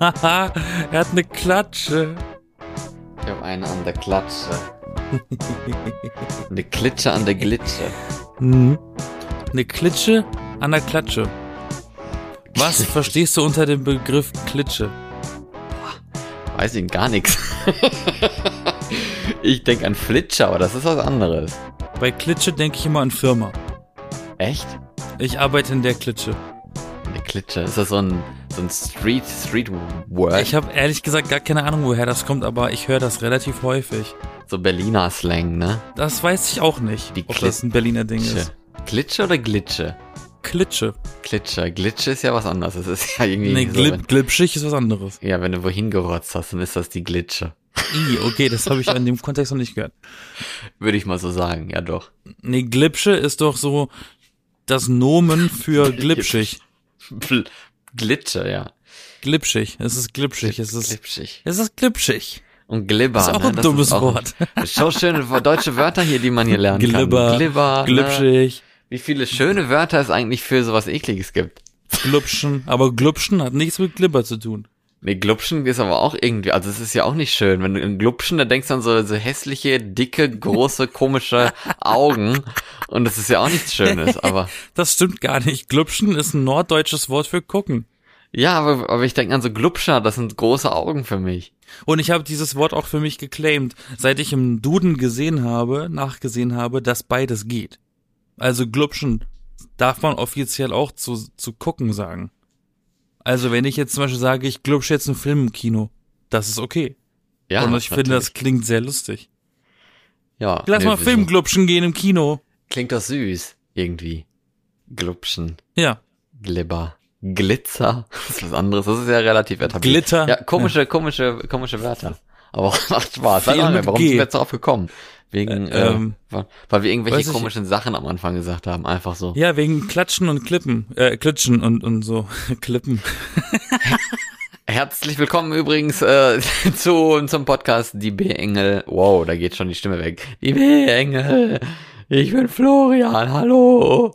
Haha, er hat eine Klatsche. Ich habe einen an der Klatsche. Eine Klitsche an der Glitsche. Hm. Eine Klitsche an der Klatsche. Was verstehst du unter dem Begriff Klitsche? Weiß ich gar nichts. Ich denke an Flitscher, aber das ist was anderes. Bei Klitsche denke ich immer an Firma. Echt? Ich arbeite in der Klitsche. Eine Klitsche. Ist das so ein, so ein Street, Street Word? Ich habe ehrlich gesagt gar keine Ahnung, woher das kommt, aber ich höre das relativ häufig. So Berliner Slang, ne? Das weiß ich auch nicht, Die ob das ein Berliner Ding Klitsche. ist. Klitsche oder Glitsche? Klitsche. Klitsche. Glitsche ist ja was anderes. Das ist ja irgendwie Nee, so, glib, glitschig ist was anderes. Ja, wenn du wohin gerotzt hast, dann ist das die Glitsche. I, okay, das habe ich in dem Kontext noch nicht gehört. Würde ich mal so sagen, ja doch. Nee, Glipsche ist doch so das Nomen für glitschig. Bl- Glitsche, ja. Glitschig. Es ist glitschig. Es ist, Glitschig. es ist glitschig. Und Glibber. Das ist auch ne? ein dummes auch- Wort. So schöne deutsche Wörter hier, die man hier lernen Glibber, kann. Glibber. Ne? glitschig, Wie viele schöne Wörter es eigentlich für sowas ekliges gibt. glupschen. Aber glupschen hat nichts mit Glibber zu tun. Nee, Glubschen ist aber auch irgendwie, also es ist ja auch nicht schön. Wenn du in Glubschen, da denkst du an so, so hässliche, dicke, große, komische Augen. Und das ist ja auch nichts Schönes. Aber Das stimmt gar nicht. Glupschen ist ein norddeutsches Wort für gucken. ja, aber, aber ich denke an so Glubscher, das sind große Augen für mich. Und ich habe dieses Wort auch für mich geclaimed, seit ich im Duden gesehen habe, nachgesehen habe, dass beides geht. Also glupschen darf man offiziell auch zu, zu gucken sagen. Also wenn ich jetzt zum Beispiel sage, ich glubsche jetzt einen Film im Kino, das ist okay. Ja, Und ich finde, das natürlich. klingt sehr lustig. ja, Lass nee, mal? Film glubschen gehen im Kino. Klingt doch süß, irgendwie. Glubschen, Ja. Glibber, Glitzer, das ist was anderes. Das ist ja relativ etabliert. Glitter. Ja, komische, komische, komische Wörter. Aber auch macht Spaß. Sag mal, warum G. sind wir jetzt darauf gekommen? Wegen, Äh, äh, ähm, weil weil wir irgendwelche ich- komischen Sachen am Anfang gesagt haben. Einfach so. Ja, wegen Klatschen und Klippen, äh, Klitschen und, und so, Klippen. Herzlich willkommen übrigens äh, zu zum Podcast Die B-Engel. Wow, da geht schon die Stimme weg. Die B-Engel. Ich bin Florian. Hallo.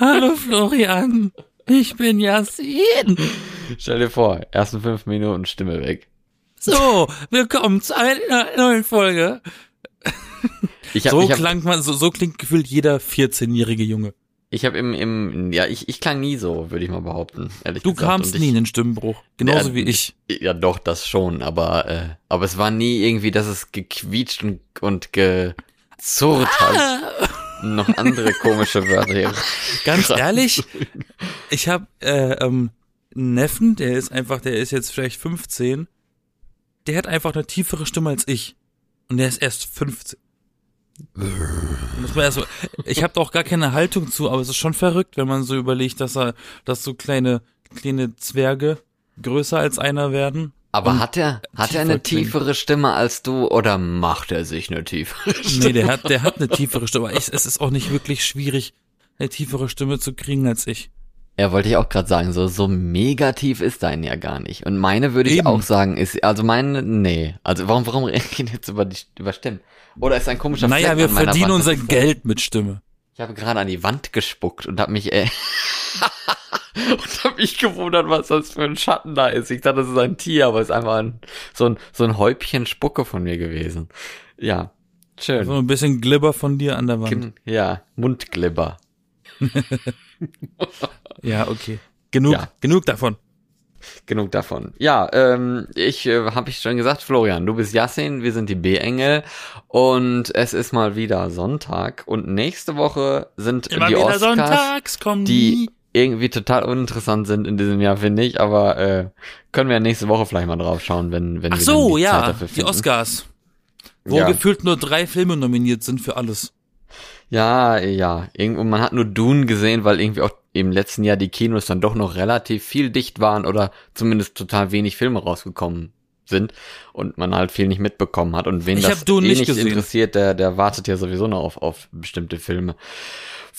Hallo Florian, ich bin Yasin. Stell dir vor, ersten fünf Minuten Stimme weg. So, willkommen zu einer neuen Folge. Ich hab, So ich hab, klang man, so, so klingt gefühlt jeder 14-jährige Junge. ich hab im, im, ja, ich, ich klang nie so, würde ich mal behaupten. Ehrlich Du gesagt. kamst ich, nie in den Stimmbruch, genauso Ja, wie ich. Ja, doch, das schon, aber, äh, aber es war nie irgendwie, dass es gequietscht und, und gezurrt Ah. hat. Noch andere komische Wörter hier. Ganz ehrlich, ich habe äh, ähm, einen Neffen, der ist einfach, der ist jetzt vielleicht 15. Der hat einfach eine tiefere Stimme als ich. Und der ist erst 15. Muss man erst so, ich habe da auch gar keine Haltung zu, aber es ist schon verrückt, wenn man so überlegt, dass er, dass so kleine, kleine Zwerge größer als einer werden. Aber hat er, hat er eine klingt. tiefere Stimme als du oder macht er sich eine tiefere Stimme? Nee, der hat, der hat eine tiefere Stimme. Ich, es ist auch nicht wirklich schwierig, eine tiefere Stimme zu kriegen als ich. Ja, wollte ich auch gerade sagen, so, so mega tief ist dein ja gar nicht. Und meine würde ich Eben. auch sagen, ist, also meine, nee. Also warum, warum reden jetzt über die, über Stimmen? Oder ist ein komischer Naja, Fleck wir verdienen Wand? unser Geld mit Stimme. Ich habe gerade an die Wand gespuckt und habe mich, äh, und habe mich gewundert, was das für ein Schatten da ist. Ich dachte, das ist ein Tier, aber es ist einfach ein, so ein, so ein Häubchen Spucke von mir gewesen. Ja, schön. So ein bisschen Glibber von dir an der Wand. Ja, Mundglibber. Ja, okay. Genug, Ja. genug davon. Genug davon. Ja, ähm, ich äh, habe ich schon gesagt, Florian, du bist Yassin, wir sind die B-Engel und es ist mal wieder Sonntag und nächste Woche sind die Oscars, kommen die irgendwie total uninteressant sind in diesem Jahr, finde ich, aber äh, können wir ja nächste Woche vielleicht mal drauf schauen, wenn, wenn Ach wir so, die Zeit ja, dafür die finden. Oscars. Wo Ja. gefühlt nur drei Filme nominiert sind für alles. Ja, ja. Irgendwo, man hat nur Dune gesehen, weil irgendwie auch im letzten Jahr die Kinos dann doch noch relativ viel dicht waren oder zumindest total wenig Filme rausgekommen sind und man halt viel nicht mitbekommen hat. Und wen Ich das eh nicht nicht interessiert, der, der wartet ja sowieso noch auf, auf bestimmte Filme.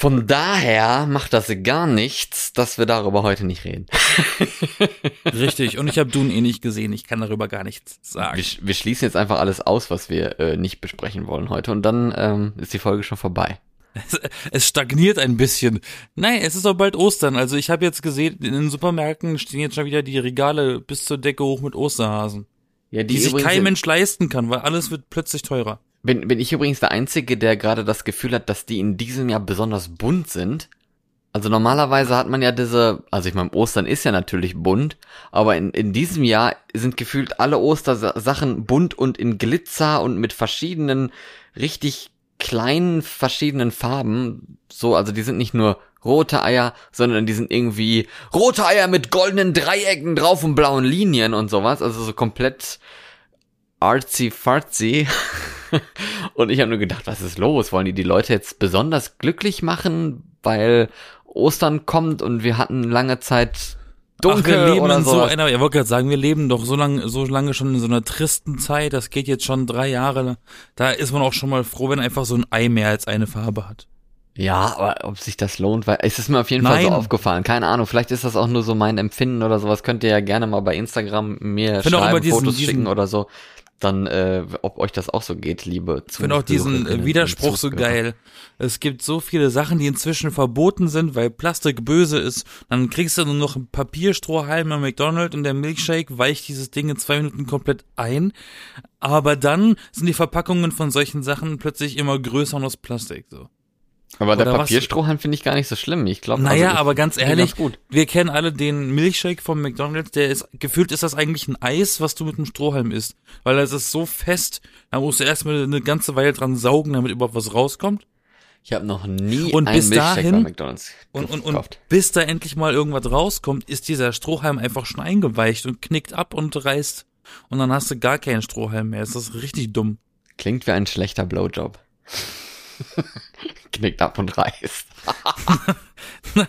Von daher macht das gar nichts, dass wir darüber heute nicht reden. Richtig. Und ich habe Dune eh nicht gesehen. Ich kann darüber gar nichts sagen. Wir, wir schließen jetzt einfach alles aus, was wir äh, nicht besprechen wollen heute und dann ähm, ist die Folge schon vorbei. Es, es stagniert ein bisschen. Nein, es ist auch bald Ostern. Also ich habe jetzt gesehen, in den Supermärkten stehen jetzt schon wieder die Regale bis zur Decke hoch mit Osterhasen. Ja, Die, sich übrigens- kein Mensch leisten kann, weil alles wird plötzlich teurer. Bin, bin ich übrigens der Einzige, der gerade das Gefühl hat, dass die in diesem Jahr besonders bunt sind? Also normalerweise hat man ja diese, also ich meine, Ostern ist ja natürlich bunt, aber in, in diesem Jahr sind gefühlt alle Ostersachen bunt und in Glitzer und mit verschiedenen, richtig kleinen verschiedenen Farben. So, also die sind nicht nur rote Eier, sondern die sind irgendwie rote Eier mit goldenen Dreiecken drauf und blauen Linien und sowas. Also so komplett artsy fartsy. Und ich habe nur gedacht, was ist los? Wollen die die Leute jetzt besonders glücklich machen, weil Ostern kommt und wir hatten lange Zeit dunkel Ach, wir leben oder in so einer, ich wollte gerade sagen, wir leben doch so lange, so lange schon in so einer tristen Zeit, das geht jetzt schon drei Jahre. Da ist man auch schon mal froh, wenn einfach so ein Ei mehr als eine Farbe hat. Ja, aber ob sich das lohnt, weil es ist mir auf jeden Fall so Nein. aufgefallen. Keine Ahnung, vielleicht ist das auch nur so mein Empfinden oder sowas. Könnt ihr ja gerne mal bei Instagram mir Find schreiben, diesen- Fotos diesen- schicken oder so. Dann, äh, ob euch das auch so geht, liebe Ich finde auch diesen äh, Widerspruch so Zuhörer. geil. Es gibt so viele Sachen, die inzwischen verboten sind, weil Plastik böse ist. Dann kriegst du nur noch einen Papierstrohhalm am McDonald's und der Milkshake weicht dieses Ding in zwei Minuten komplett ein. Aber dann sind die Verpackungen von solchen Sachen plötzlich immer größer und aus Plastik. So. Aber der Oder Papierstrohhalm finde ich gar nicht so schlimm. Ich glaube, Naja, also aber ganz ehrlich, gut. wir kennen alle den Milkshake vom McDonald's, der ist, gefühlt ist das eigentlich ein Eis, was du mit einem Strohhalm isst. Weil das ist so fest, da musst du erstmal eine ganze Weile dran saugen, damit überhaupt was rauskommt. Ich habe noch nie Und einen bis Milchshake dahin- bei McDonald's Und, und, und gekauft. bis da endlich mal irgendwas rauskommt, ist dieser Strohhalm einfach schon eingeweicht und knickt ab und reißt. Und dann hast du gar keinen Strohhalm mehr. Das ist richtig dumm. Klingt wie ein schlechter Blowjob. Knickt ab und reißt.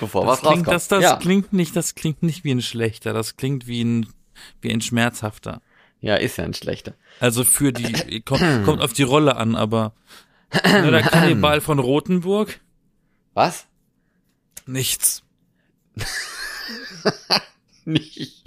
Bevor Das was klingt, rauskommt. das, das ja. klingt nicht, das klingt nicht wie ein schlechter, das klingt wie ein, wie ein schmerzhafter. ja, ist ja ein schlechter. Also für die, kommt, kommt auf die Rolle an, aber ne, der Kannibal von Rothenburg, Was? nichts. Nichts.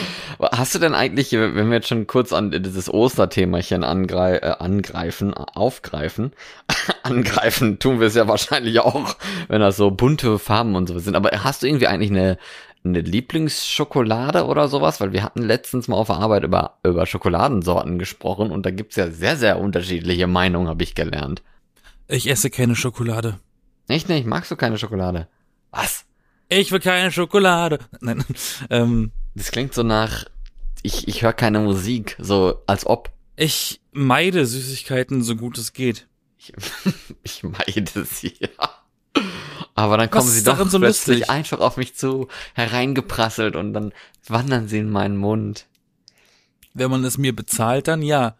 Hast du denn eigentlich, wenn wir jetzt schon kurz an dieses Osterthemachen angrei äh, angreifen, aufgreifen, angreifen, tun wir es ja wahrscheinlich auch, wenn das so bunte Farben und so sind. Aber hast du irgendwie eigentlich eine, eine Lieblingsschokolade oder sowas? Weil wir hatten letztens mal auf der Arbeit über, über Schokoladensorten gesprochen und da gibt's ja sehr, sehr unterschiedliche Meinungen, habe ich gelernt. Ich esse keine Schokolade. Echt nicht? Magst du keine Schokolade? Was? Ich will keine Schokolade. Nein, ähm, Das klingt so nach, ich, ich höre keine Musik, so als ob. ich meide Süßigkeiten so gut es geht. Ich, ich meide sie, ja. Aber dann kommen Was sie doch so plötzlich lustig? einfach auf mich zu, hereingeprasselt und dann wandern sie in meinen Mund. Wenn man es mir bezahlt, dann ja.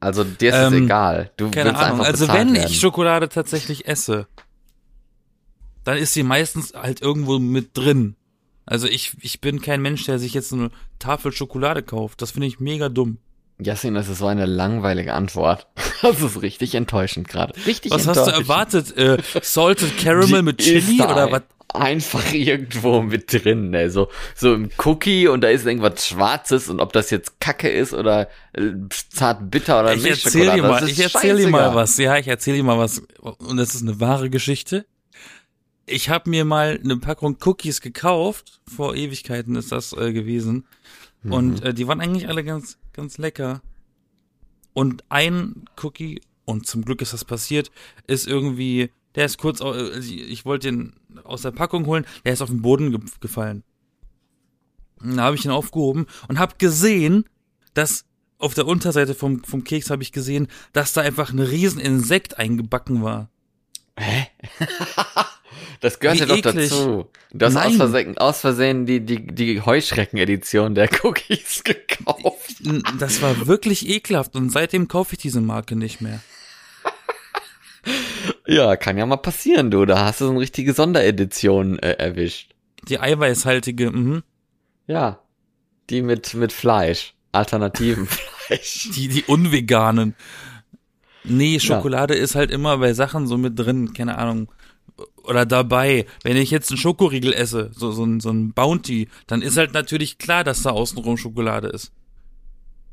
Also dir ist es Ähm, egal. Du Keine willst Ahnung. einfach Also wenn werden. ich Schokolade tatsächlich esse, dann ist sie meistens halt irgendwo mit drin. Also ich, ich bin kein Mensch, der sich jetzt eine Tafel Schokolade kauft. Das finde ich mega dumm. Jasmin, das ist so eine langweilige Antwort. Das ist richtig enttäuschend gerade. Richtig Was hast du enttäuschend. erwartet? Äh, Salted Caramel mit Die ist Chili da oder was? Einfach irgendwo mit drin, ey. So, so im Cookie und da ist irgendwas Schwarzes und ob das jetzt Kacke ist oder äh, zart bitter oder Ich erzähl dir mal, ich erzähl dir mal was. Ja, ich erzähl dir mal was. Und das ist eine wahre Geschichte. Ich habe mir mal eine Packung Cookies gekauft. Vor Ewigkeiten ist das äh, gewesen. Und Mhm. äh, die waren eigentlich alle ganz, ganz lecker. Und ein Cookie, und zum Glück ist das passiert, ist irgendwie, der ist kurz, äh, ich wollte den aus der Packung holen, der ist auf den Boden ge gefallen. Und Da habe ich ihn aufgehoben und habe gesehen, dass auf der Unterseite vom, vom Keks habe ich gesehen, dass da einfach ein riesen Insekt eingebacken war. Hä? das gehört Wie ja doch eklig. dazu. Du hast aus. Versehen, aus Versehen die, die, die Heuschrecken-Edition der Cookies gekauft. Das war wirklich ekelhaft und seitdem kaufe ich diese Marke nicht mehr. Ja, kann ja mal passieren, du. Da hast du so eine richtige Sonderedition äh, erwischt. Die eiweißhaltige, mhm. Ja. Die mit, mit Fleisch. Alternativen Fleisch. Die, die unveganen. Nee, Schokolade ist halt immer bei Sachen so mit drin, keine Ahnung. Oder dabei. Wenn ich jetzt einen Schokoriegel esse, so, so, ein, so ein Bounty, dann ist halt natürlich klar, dass da außenrum Schokolade ist.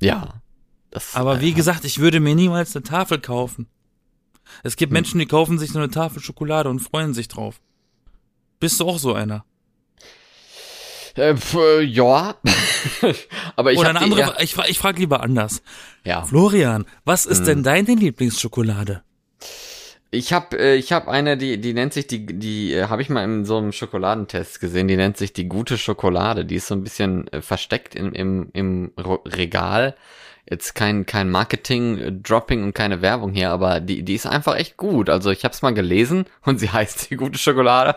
Ja. Das, Aber wie äh, gesagt, ich würde mir niemals eine Tafel kaufen. Es gibt Menschen, die kaufen sich so eine Tafel Schokolade und freuen sich drauf. Bist du auch so einer? Äh, äh, ja. Aber ich Oder eine die andere, eher- ich, ich frage lieber anders. ja. Florian, was ist denn deine Lieblingsschokolade? Ich habe äh, ich hab eine, die die nennt sich die die äh, habe ich mal in so einem Schokoladentest gesehen, die nennt sich die gute Schokolade, die ist so ein bisschen äh, versteckt im im im Regal. Jetzt kein kein Marketing äh, Dropping und keine Werbung hier, aber die die ist einfach echt gut. Also ich habe es mal gelesen und sie heißt die gute Schokolade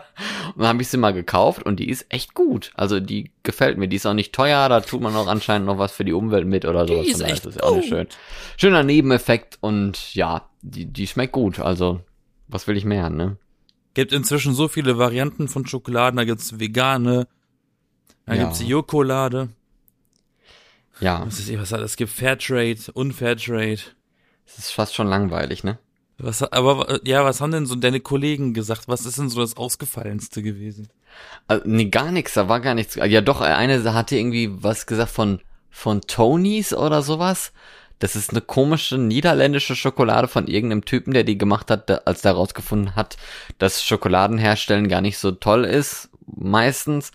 und dann habe ich sie mal gekauft und die ist echt gut. Also die gefällt mir, die ist auch nicht teuer, da tut man auch anscheinend noch was für die Umwelt mit oder sowas. ist Von daher echt das auch nicht schön. Schöner Nebeneffekt und ja, die die schmeckt gut. Also was will ich mehr, ne? Gibt inzwischen so viele Varianten von Schokoladen, da gibt's vegane, da Ja. gibt's Jokolade, Ja, was ist, was es gibt Fairtrade, Unfairtrade. es ist fast schon langweilig, ne? Was, aber ja, was haben denn so deine Kollegen gesagt? Was ist denn so das Ausgefallenste gewesen? Also, nee, gar nichts, da war gar nichts. Ja, doch, eine hatte irgendwie was gesagt von, von Tonys oder sowas. Das ist eine komische niederländische Schokolade von irgendeinem Typen, der die gemacht hat, als der herausgefunden hat, dass Schokoladenherstellen gar nicht so toll ist, meistens.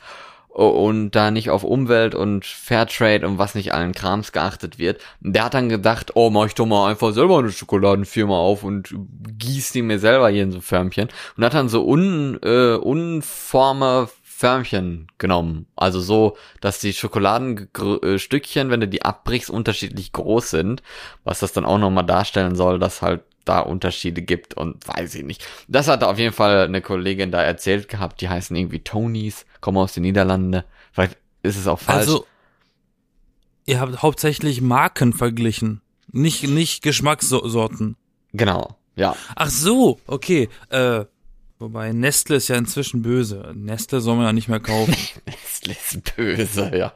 Und da nicht auf Umwelt und Fairtrade und was nicht allen Krams geachtet wird. Der hat dann gedacht, oh, mach ich doch mal einfach selber eine Schokoladenfirma auf und gieß die mir selber hier in so Förmchen. Und hat dann so un, äh, unforme Förmchen genommen. Also so, dass die Schokoladenstückchen, wenn du die abbrichst, unterschiedlich groß sind. Was das dann auch nochmal darstellen soll, dass halt da Unterschiede gibt und weiß ich nicht. Das hat auf jeden Fall eine Kollegin da erzählt gehabt, die heißen irgendwie Tonys, kommen aus den Niederlanden. Vielleicht ist es auch falsch. Also, ihr habt hauptsächlich Marken verglichen, nicht, nicht Geschmackssorten. genau, ja. Ach so, okay. Äh, wobei Nestle ist ja inzwischen böse. Nestle soll man ja nicht mehr kaufen. Nestle ist böse, ja.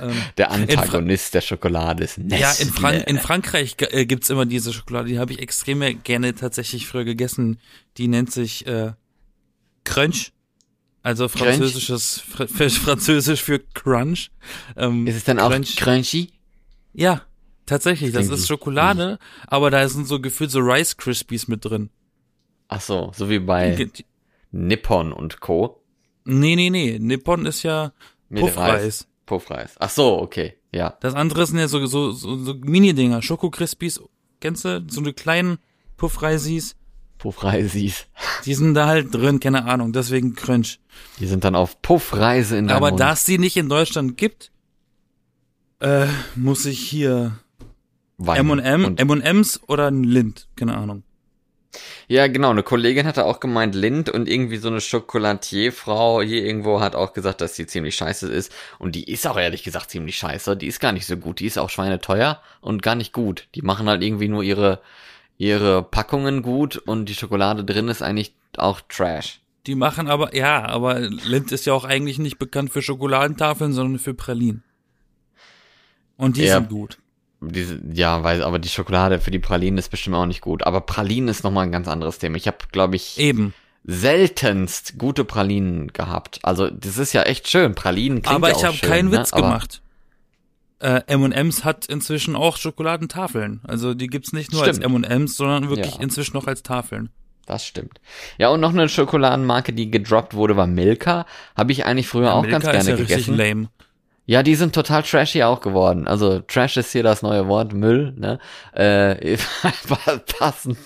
ähm, Der Antagonist der Schokolade ist Nestle. ja, in, Fran in Frankreich äh, gibt's immer diese Schokolade, die habe ich extrem gerne tatsächlich früher gegessen. Die nennt sich äh, Crunch. Also französisches, Fr französisch für Crunch. Ähm, Ist es dann auch Crunch. crunchy? Ja, tatsächlich. Das ist Schokolade, aber da sind so gefühlt so Rice Krispies mit drin. Ach so, so wie bei Nippon und Co. Nee, nee, nee. Nippon ist ja Puffreis. Puffreis. Ach so, okay, ja. Das andere sind ja so, so, so, so Mini-Dinger. Schoko Krispies. Kennst du? So eine kleinen Puffreisis. Puffreisis. Die sind da halt drin, keine Ahnung. Deswegen Crunch. Die sind dann auf Puffreise in deinem Aber Mund. da es die nicht in Deutschland gibt, äh, muss ich hier. M&M, M&M's oder ein Lind. Keine Ahnung. Ja, genau. Eine Kollegin hatte auch gemeint, Lind und irgendwie so eine Chocolatierfrau hier irgendwo hat auch gesagt, dass die ziemlich scheiße ist. Und die ist auch ehrlich gesagt ziemlich scheiße. Die ist gar nicht so gut. Die ist auch schweineteuer und gar nicht gut. Die machen halt irgendwie nur ihre, ihre Packungen gut und die Schokolade drin ist eigentlich auch Trash. Die machen aber, ja, aber Lind ist ja auch eigentlich nicht bekannt für Schokoladentafeln, sondern für Pralinen. Und die Ja. sind gut. Diese, ja, weil, aber die Schokolade für die Pralinen ist bestimmt auch nicht gut. Aber Pralinen ist nochmal ein ganz anderes Thema. Ich habe, glaube ich, Eben. seltenst gute Pralinen gehabt. Also, das ist ja echt schön. Pralinen klingt aber ja ich auch habe schön, keinen ne? Witz Aber- gemacht. Äh, M&M's hat inzwischen auch Schokoladentafeln. Also die gibt's nicht nur Stimmt. als M&M's, sondern wirklich Ja. inzwischen auch als Tafeln. Das stimmt. Ja, und noch eine Schokoladenmarke, die gedroppt wurde, war Milka. Habe ich eigentlich früher auch Milka ganz gerne ist ja richtig gegessen. lame. Ja, die sind total trashy auch geworden. Also Trash ist hier das neue Wort, Müll, ne? Äh, passend,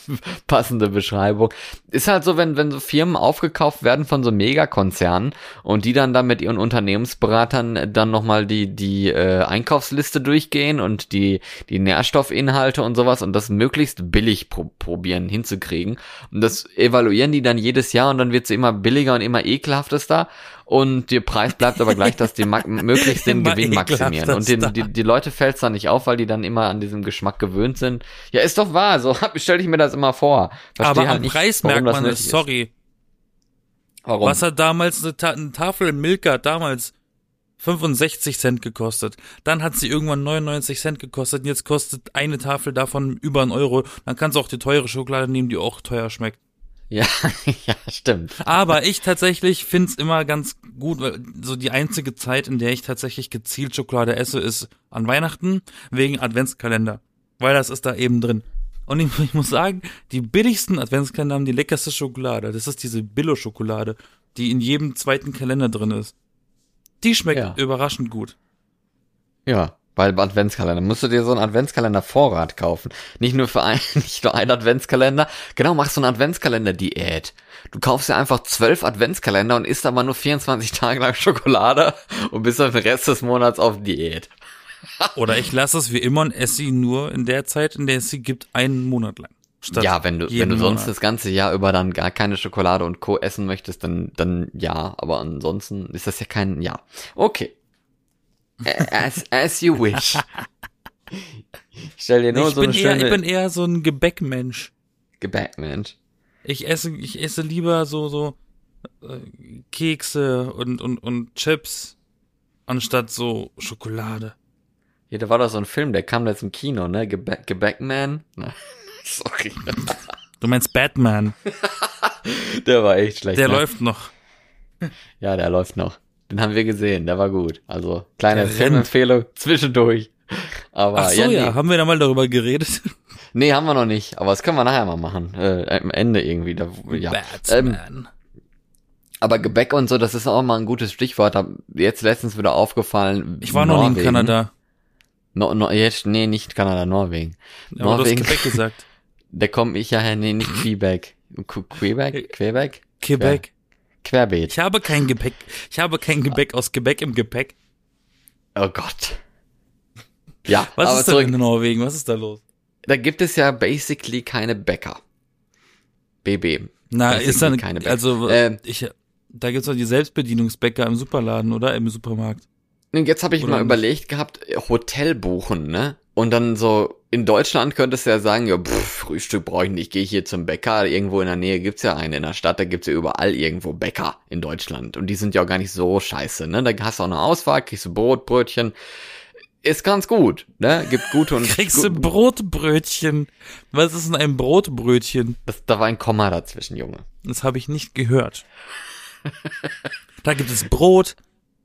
passende Beschreibung. Ist halt so, wenn, wenn so Firmen aufgekauft werden von so Megakonzernen und die dann da mit ihren Unternehmensberatern dann nochmal die, die äh, Einkaufsliste durchgehen und die, die Nährstoffinhalte und sowas und das möglichst billig pro probieren hinzukriegen. Und das evaluieren die dann jedes Jahr und dann wird sie immer billiger und immer ekelhaftester und der Preis bleibt aber gleich, dass die möglichst den Gewinn maximieren. Und den, die, die Leute fällt's dann nicht auf, weil die dann immer an diesem Geschmack gewöhnt sind. Ja, ist doch wahr, so stelle ich mir das immer vor. Versteh aber halt am nicht, Preis merkt man es, ist. sorry. Warum? Was hat damals eine, Ta eine Tafel Milka damals 65 Cent gekostet. Dann hat sie irgendwann 99 Cent gekostet und jetzt kostet eine Tafel davon über einen Euro. Dann kannst du auch die teure Schokolade nehmen, die auch teuer schmeckt. Ja, ja, stimmt. Aber ich tatsächlich find's immer ganz gut, weil so die einzige Zeit, in der ich tatsächlich gezielt Schokolade esse, ist an Weihnachten wegen Adventskalender. Weil das ist da eben drin. Und ich, ich muss sagen, die billigsten Adventskalender haben die leckerste Schokolade. Das ist diese Billo-Schokolade, die in jedem zweiten Kalender drin ist. Die schmeckt Ja. überraschend gut. Ja, weil Adventskalender. Musst du dir so einen Adventskalender Vorrat kaufen. Nicht nur für ein, nicht nur ein Adventskalender. Genau, machst so eine Adventskalender-Diät. Du kaufst dir einfach zwölf Adventskalender und isst aber nur 24 Tage lang Schokolade und bist dann den Rest des Monats auf Diät. Oder ich lasse es wie immer und esse sie nur in der Zeit, in der es sie gibt, einen Monat lang. Statt ja, wenn du, wenn du sonst Monat. das ganze Jahr über dann gar keine Schokolade und Co. essen möchtest, dann, dann ja, aber ansonsten ist das ja kein, ja. Okay. As, as you wish. Ich stell dir nur ich, so bin eine eher, schöne ich bin eher so ein Gebäckmensch. Gebäck, Mensch. Ich esse, ich esse lieber so, so äh, Kekse und, und, und Chips anstatt so Schokolade. Hier, da war doch so ein Film, der kam da jetzt im Kino, ne? Gebäck, Gebäckman? Ne? Sorry. Du meinst Batman, Der war echt schlecht. der ne? läuft noch. Ja, der läuft noch. Den haben wir gesehen, der war gut. Also, kleine. Filmempfehlung zwischendurch. Aber Ach so, nee. ja, haben wir da mal darüber geredet? Nee, haben wir noch nicht, aber das können wir nachher mal machen. Äh, am Ende irgendwie. Da, ja. Ähm, Batman. aber Gebäck und so, das ist auch mal ein gutes Stichwort. Hab jetzt letztens wieder aufgefallen. ich war noch nie in Norwegen. Kanada. No, no, jetzt, nee, nicht Kanada, Norwegen. Aber du hast Norwegen. Quebec gesagt. Da komme ich ja her, nee, nicht Quebec. Qu- Quebec? Quebec? Quebec. Querbeet. Ich habe kein Gepäck. Ich habe kein Gebäck aus Gebäck im Gepäck. Oh Gott. Ja, Was aber ist denn zurück. in Norwegen? Was ist da los? Da gibt es ja basically keine Bäcker. BB. Na, Das ist dann, keine Bäcker. also, Ähm, ich, da gibt's doch die Selbstbedienungsbäcker im Superladen, oder? Im Supermarkt. Jetzt habe ich Oder mal nicht? überlegt gehabt, Hotel buchen, ne? Und dann so, in Deutschland könntest du ja sagen, ja, pff, Frühstück brauche ich nicht, ich gehe hier zum Bäcker. Irgendwo in der Nähe gibt's ja einen. In der Stadt, da gibt's ja überall irgendwo Bäcker in Deutschland. Und die sind ja auch gar nicht so scheiße, ne? Da hast du auch eine Auswahl, kriegst du Brot, Brötchen. Ist ganz gut, ne? Gibt gute und Kriegst du Brotbrötchen? Was ist denn ein Brotbrötchen? das, Da war ein Komma dazwischen, Junge. Das habe ich nicht gehört. da gibt es Brot,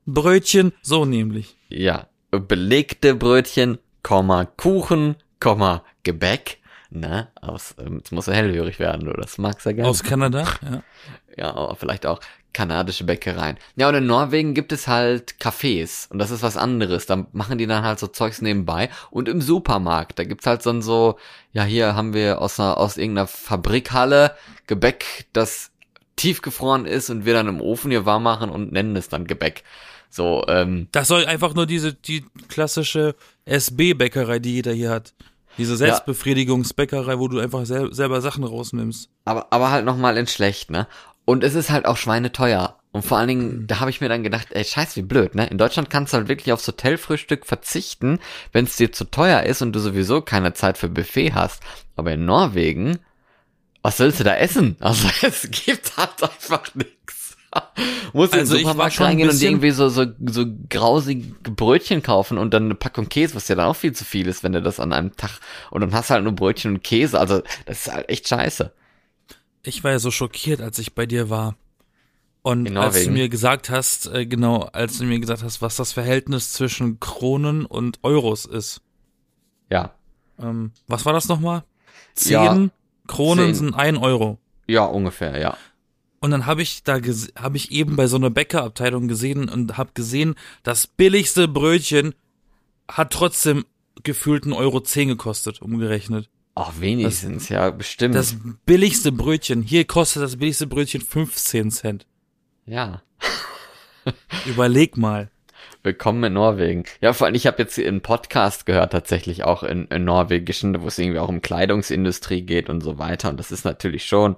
Brötchen, so nämlich. Ja, belegte Brötchen, Komma, Kuchen, Komma, Gebäck, ne? Aus, ähm, jetzt muss er hellhörig werden, oder? Das magst du ja gerne. Aus Kanada, ja. Ja, aber vielleicht auch kanadische Bäckereien. Ja, und in Norwegen gibt es halt Cafés und das ist was anderes. Da machen die dann halt so Zeugs nebenbei. Und im Supermarkt, da gibt's halt dann so, ja, hier haben wir aus, einer, aus irgendeiner Fabrikhalle Gebäck, das tiefgefroren ist und wir dann im Ofen hier warm machen und nennen es dann Gebäck. So, ähm, Das soll einfach nur diese, die klassische SB-Bäckerei, die jeder hier hat. Diese Selbstbefriedigungsbäckerei, wo du einfach sel selber Sachen rausnimmst. aber, aber halt nochmal in schlecht, ne? Und es ist halt auch schweineteuer. Und vor allen Dingen, da habe ich mir dann gedacht, ey, scheiß wie blöd, ne? In Deutschland kannst du halt wirklich aufs Hotelfrühstück verzichten, wenn es dir zu teuer ist und du sowieso keine Zeit für Buffet hast. Aber in Norwegen, was willst du da essen? Also es gibt halt einfach nichts. Musst du Also in ich den Supermarkt reingehen und irgendwie so, so, so grausige Brötchen kaufen und dann eine Packung Käse, was ja dann auch viel zu viel ist, wenn du das an einem Tag und dann hast du halt nur Brötchen und Käse. Also das ist halt echt scheiße. Ich war ja so schockiert, als ich bei dir war. Und als du mir gesagt hast, äh, genau, als du mir gesagt hast, was das Verhältnis zwischen Kronen und Euros ist. Ja. Ähm, was war das nochmal? Zehn Ja, Kronen zehn. sind ein Euro. Ja, ungefähr, ja. Und dann habe ich da habe ich eben bei so einer Bäckerabteilung gesehen und habe gesehen, das billigste Brötchen hat trotzdem gefühlt einen Euro zehn gekostet, umgerechnet. Auch wenigstens, ja, bestimmt. Das billigste Brötchen, hier kostet das billigste Brötchen 15 Cent. ja. Überleg mal. Willkommen in Norwegen. Ja, vor allem, ich habe jetzt einen Podcast gehört, tatsächlich auch in, in Norwegischen, wo es irgendwie auch um Kleidungsindustrie geht und so weiter. Und das ist natürlich schon,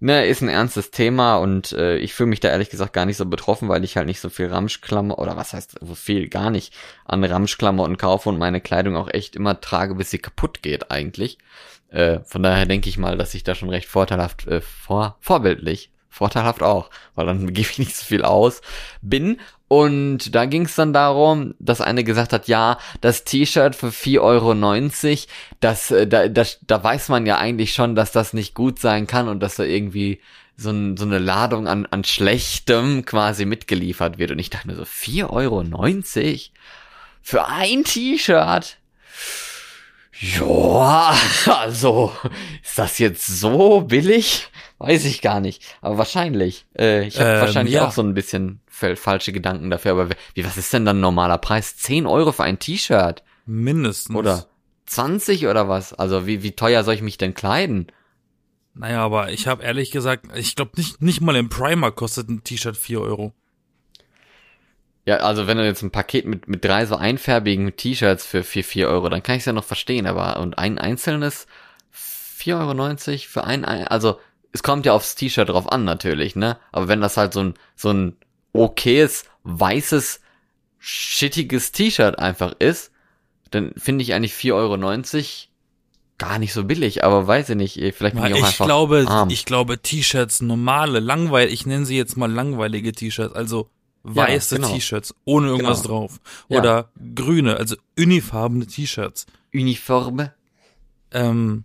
ne, ist ein ernstes Thema und äh, ich fühle mich da ehrlich gesagt gar nicht so betroffen, weil ich halt nicht so viel Ramschklammer, oder was heißt so viel, gar nicht an Ramschklamotten kaufe und meine Kleidung auch echt immer trage, bis sie kaputt geht eigentlich. Äh, von daher denke ich mal, dass ich da schon recht vorteilhaft, äh, vor, vorbildlich, vorteilhaft auch, weil dann gebe ich nicht so viel aus, bin. Und da ging es dann darum, dass eine gesagt hat, ja, das T-Shirt für 4,90 Euro, das, äh, da, das, da weiß man ja eigentlich schon, dass das nicht gut sein kann und dass da irgendwie so, ein, so eine Ladung an, an Schlechtem quasi mitgeliefert wird. Und ich dachte mir so, 4,90 Euro für ein T-Shirt? Ja, also, ist das jetzt so billig? Weiß ich gar nicht. Aber wahrscheinlich. Äh, ich habe Ähm, wahrscheinlich ja. auch so ein bisschen falsche Gedanken dafür. Aber wie, was ist denn dann ein normaler Preis? 10 Euro für ein T-Shirt? Mindestens. Oder 20 oder was? Also wie, wie teuer soll ich mich denn kleiden? Naja, aber ich habe ehrlich gesagt, ich glaube nicht, nicht mal im Primer kostet ein T-Shirt 4 Euro. Ja, also wenn du jetzt ein Paket mit, mit drei so einfärbigen T-Shirts für 4, 4 Euro, dann kann ich es ja noch verstehen, aber und ein einzelnes 4,90 Euro für ein, ein, also es kommt ja aufs T-Shirt drauf an natürlich, ne? Aber wenn das halt so ein, so ein okayes, weißes, shittiges T-Shirt einfach ist, dann finde ich eigentlich 4,90 Euro gar nicht so billig, aber weiß ich nicht, vielleicht bin Na, ich auch ich einfach glaube, arm. ich glaube T-Shirts normale, langweilig, ich nenne sie jetzt mal langweilige T-Shirts, also weiße genau. T-Shirts ohne irgendwas Genau. drauf Ja. oder grüne, also unifarbene T-Shirts. Uniforme, Ähm,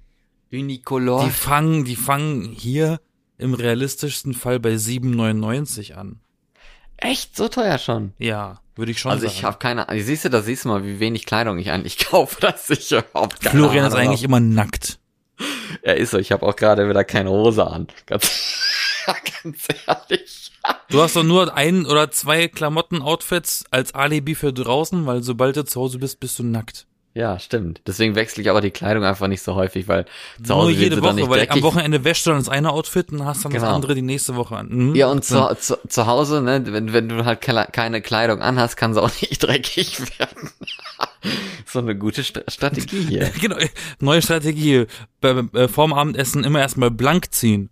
Unicolor. die fangen, die fangen hier im realistischsten Fall bei 7,99 an. Echt so teuer schon? Ja, würde ich schon Also sagen. ich habe keine Ahnung. Siehst du, da siehst du mal, wie wenig Kleidung ich eigentlich kaufe, dass ich überhaupt keine Florian ist Ahnung eigentlich hab. immer nackt. Er ist so, ich habe auch gerade wieder keine Hose an. Ganz, ganz ehrlich. Du hast doch nur ein oder zwei Klamotten-Outfits als Alibi für draußen, weil sobald du zu Hause bist, bist du nackt. Ja, stimmt. Deswegen wechsle ich aber die Kleidung einfach nicht so häufig, weil zu Nur Hause wird jede sie dann Woche, nicht weil dreckig. am Wochenende wäschst du dann das eine Outfit und hast dann das Genau. andere die nächste Woche an. Mhm. ja, und zu, zu, zu Hause, ne, wenn, wenn du halt keine Kleidung anhast, kann sie auch nicht dreckig werden. so eine gute St Strategie hier. Genau, neue Strategie. Äh, vorm Abendessen immer erstmal blank ziehen.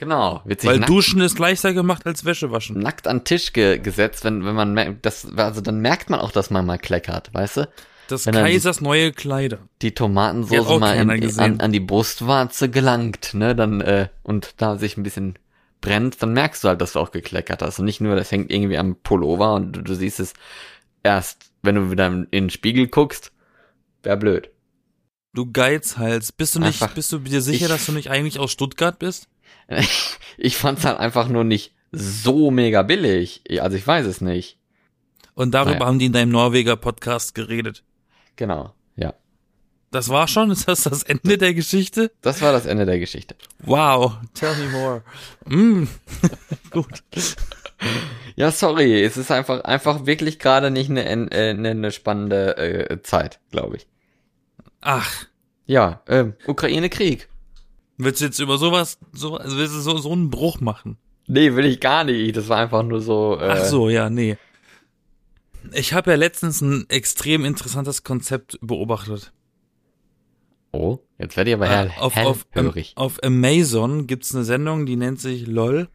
Genau. Sich Weil nackt, Duschen ist leichter gemacht als Wäsche waschen. nackt an den Tisch ge gesetzt, wenn, wenn man merkt, das, also dann merkt man auch, dass man mal kleckert, weißt du? Das wenn dann die- Kaisers neue Kleider. die Tomatensoße mal in, an, an die Brustwarze gelangt, ne, dann, äh, und da sich ein bisschen brennt, dann merkst du halt, dass du auch gekleckert hast. Und nicht nur, das hängt irgendwie am Pullover und du, du siehst es erst, wenn du wieder in den Spiegel guckst. Wär blöd. Du Geizhals. Bist du nicht, Einfach- bist du dir sicher, ich- dass du nicht eigentlich aus Stuttgart bist? Ich fand's halt einfach nur nicht so mega billig. Also ich weiß es nicht. Und darüber Naja. haben die in deinem Norweger Podcast geredet. Genau, ja. Das war schon? Ist das das Ende der Geschichte? Das war das Ende der Geschichte. Wow, tell me more. Mm. Gut. Ja, sorry, es ist einfach, einfach wirklich gerade nicht eine, äh, eine, eine spannende äh, Zeit, glaube ich. Ach, Ja, ähm, Ukraine-Krieg. Willst du jetzt über sowas, so, also willst du so, so einen Bruch machen? Nee, will ich gar nicht. Das war einfach nur so. Äh, Ach so, ja, nee. Ich habe ja letztens ein extrem interessantes Konzept beobachtet. Oh, jetzt werde ich aber Äh, auf, auf, hellhörig. auf Amazon gibt's eine Sendung, die nennt sich LOL.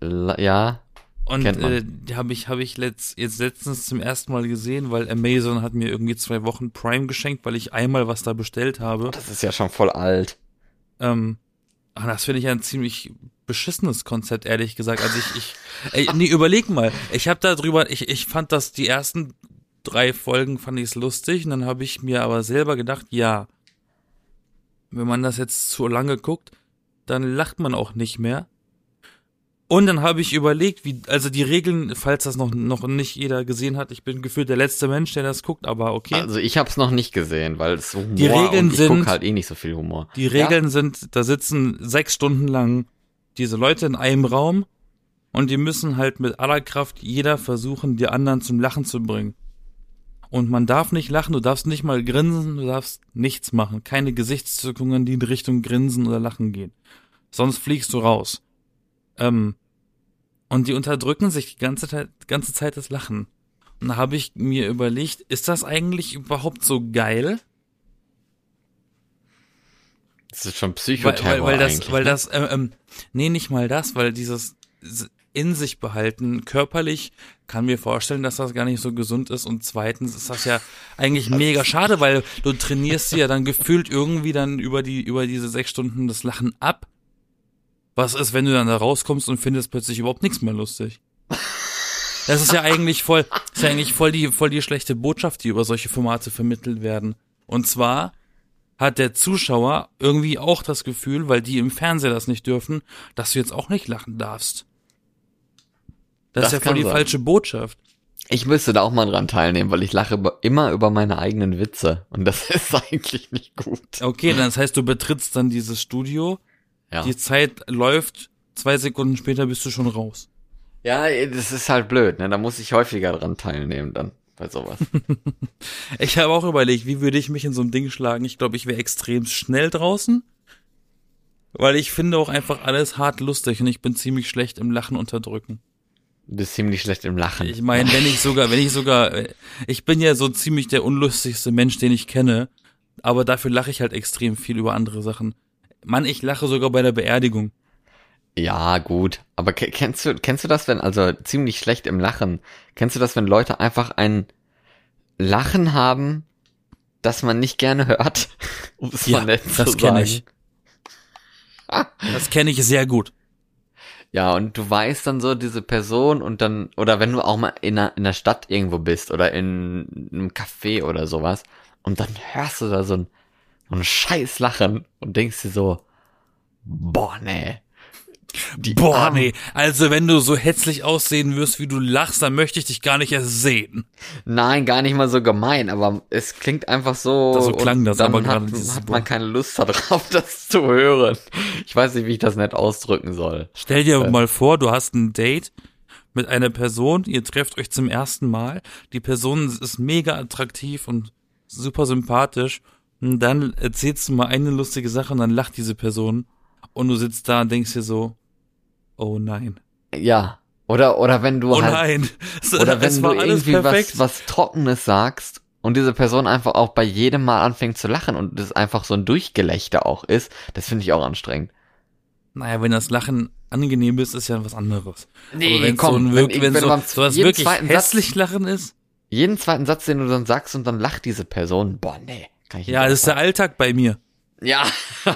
La- ja, Und Kennt man. äh, die habe ich, hab ich letzt, jetzt letztens zum ersten Mal gesehen, weil Amazon hat mir irgendwie zwei Wochen Prime geschenkt, weil ich einmal was da bestellt habe. das ist ja schon voll alt. Ähm, ah, das finde ich ein ziemlich beschissenes Konzept, ehrlich gesagt. Also ich, ich ey, nee, überleg mal. Ich habe drüber, ich, ich fand das, die ersten drei Folgen fand ich es lustig und dann habe ich mir aber selber gedacht, ja, wenn man das jetzt zu lange guckt, dann lacht man auch nicht mehr. Und dann habe ich überlegt, wie, also die Regeln, falls das noch, noch nicht jeder gesehen hat, ich bin gefühlt der letzte Mensch, der das guckt, aber okay. Also ich hab's noch nicht gesehen, weil es so Humor Die Regeln und ich sind- guck halt eh nicht so viel Humor. Die Regeln sind, da sitzen sechs Stunden lang diese Leute in einem Raum und die müssen halt mit aller Kraft jeder versuchen, die anderen zum Lachen zu bringen. Und man darf nicht lachen, du darfst nicht mal grinsen, du darfst nichts machen. Keine Gesichtszückungen, die in Richtung Grinsen oder Lachen gehen. Sonst fliegst du raus. Ähm, und die unterdrücken sich die ganze Zeit, ganze Zeit das Lachen. Und da habe ich mir überlegt, ist das eigentlich überhaupt so geil? Das ist schon weil, Psychoterror weil, weil das, weil ne? das, ähm, ähm, nee, nicht mal das, weil dieses in sich behalten, körperlich, kann mir vorstellen, dass das gar nicht so gesund ist und zweitens ist das ja eigentlich mega schade, weil du trainierst dir ja dann gefühlt irgendwie dann über die, über diese sechs Stunden das Lachen ab. Was ist, wenn du dann da rauskommst und findest plötzlich überhaupt nichts mehr lustig? Das ist ja eigentlich voll, ist ja eigentlich voll die, voll die schlechte Botschaft, die über solche Formate vermittelt werden. Und zwar, hat der Zuschauer irgendwie auch das Gefühl, weil die im Fernseher das nicht dürfen, dass du jetzt auch nicht lachen darfst. Das, Das ist ja voll die sein. falsche Botschaft. Ich müsste da auch mal dran teilnehmen, weil ich lache immer über meine eigenen Witze. Und das ist eigentlich nicht gut. Okay, dann das heißt, du betrittst dann dieses Studio, Ja. die Zeit läuft, zwei Sekunden später bist du schon raus. Ja, das ist halt blöd, ne? Da muss ich häufiger dran teilnehmen dann bei sowas. Ich habe auch überlegt, wie würde ich mich in so einem Ding schlagen. Ich glaube, ich wäre extrem schnell draußen, weil ich finde auch einfach alles hart lustig und ich bin ziemlich schlecht im Lachen unterdrücken. Du bist ziemlich schlecht im Lachen. Ich meine, wenn ich sogar, wenn ich sogar, äh, ich bin ja so ziemlich der unlustigste Mensch, den ich kenne, aber dafür lache ich halt extrem viel über andere Sachen. Mann, ich lache sogar bei der Beerdigung. Ja, gut. Aber ke- kennst du, kennst du das, wenn, also ziemlich schlecht im Lachen, kennst du das, wenn Leute einfach ein Lachen haben, das man nicht gerne hört? Um es Ja, mal nett das zu kenn sagen. ich. Das kenne ich sehr gut. Ja, und du weißt dann so diese Person und dann, oder wenn du auch mal in einer, in der Stadt irgendwo bist oder in einem Café oder sowas und dann hörst du da so ein, ein scheiß Lachen und denkst dir so, boah, nee. Die Boah, armen- nee. Also wenn du so hässlich aussehen wirst, wie du lachst, dann möchte ich dich gar nicht erst sehen. Nein, gar nicht mal so gemein, aber es klingt einfach so. Das so klang und das aber hat, gerade dieses hat Boah. man keine Lust darauf, das zu hören. Ich weiß nicht, wie ich das nett ausdrücken soll. Stell dir Äh. mal vor, du hast ein Date mit einer Person, ihr trefft euch zum ersten Mal, die Person ist mega attraktiv und super sympathisch und dann erzählst du mal eine lustige Sache und dann lacht diese Person und du sitzt da und denkst dir so, oh nein, Ja. Oder, oder wenn du oh halt, nein, oder wenn du irgendwie perfekt. was, was Trockenes sagst und diese Person einfach auch bei jedem Mal anfängt zu lachen und das einfach so ein Durchgelächter auch ist, das finde ich auch anstrengend. Naja, wenn das Lachen angenehm ist, ist ja was anderes. Nee, wenn komm, so wenn ich- wenn, wenn so, beim so was wirklich zweiten Satz- hässlich Lachen ist, Jeden zweiten Satz, den du dann sagst und dann lacht diese Person, boah, nee. Ja, das ist der Alltag bei mir. ja.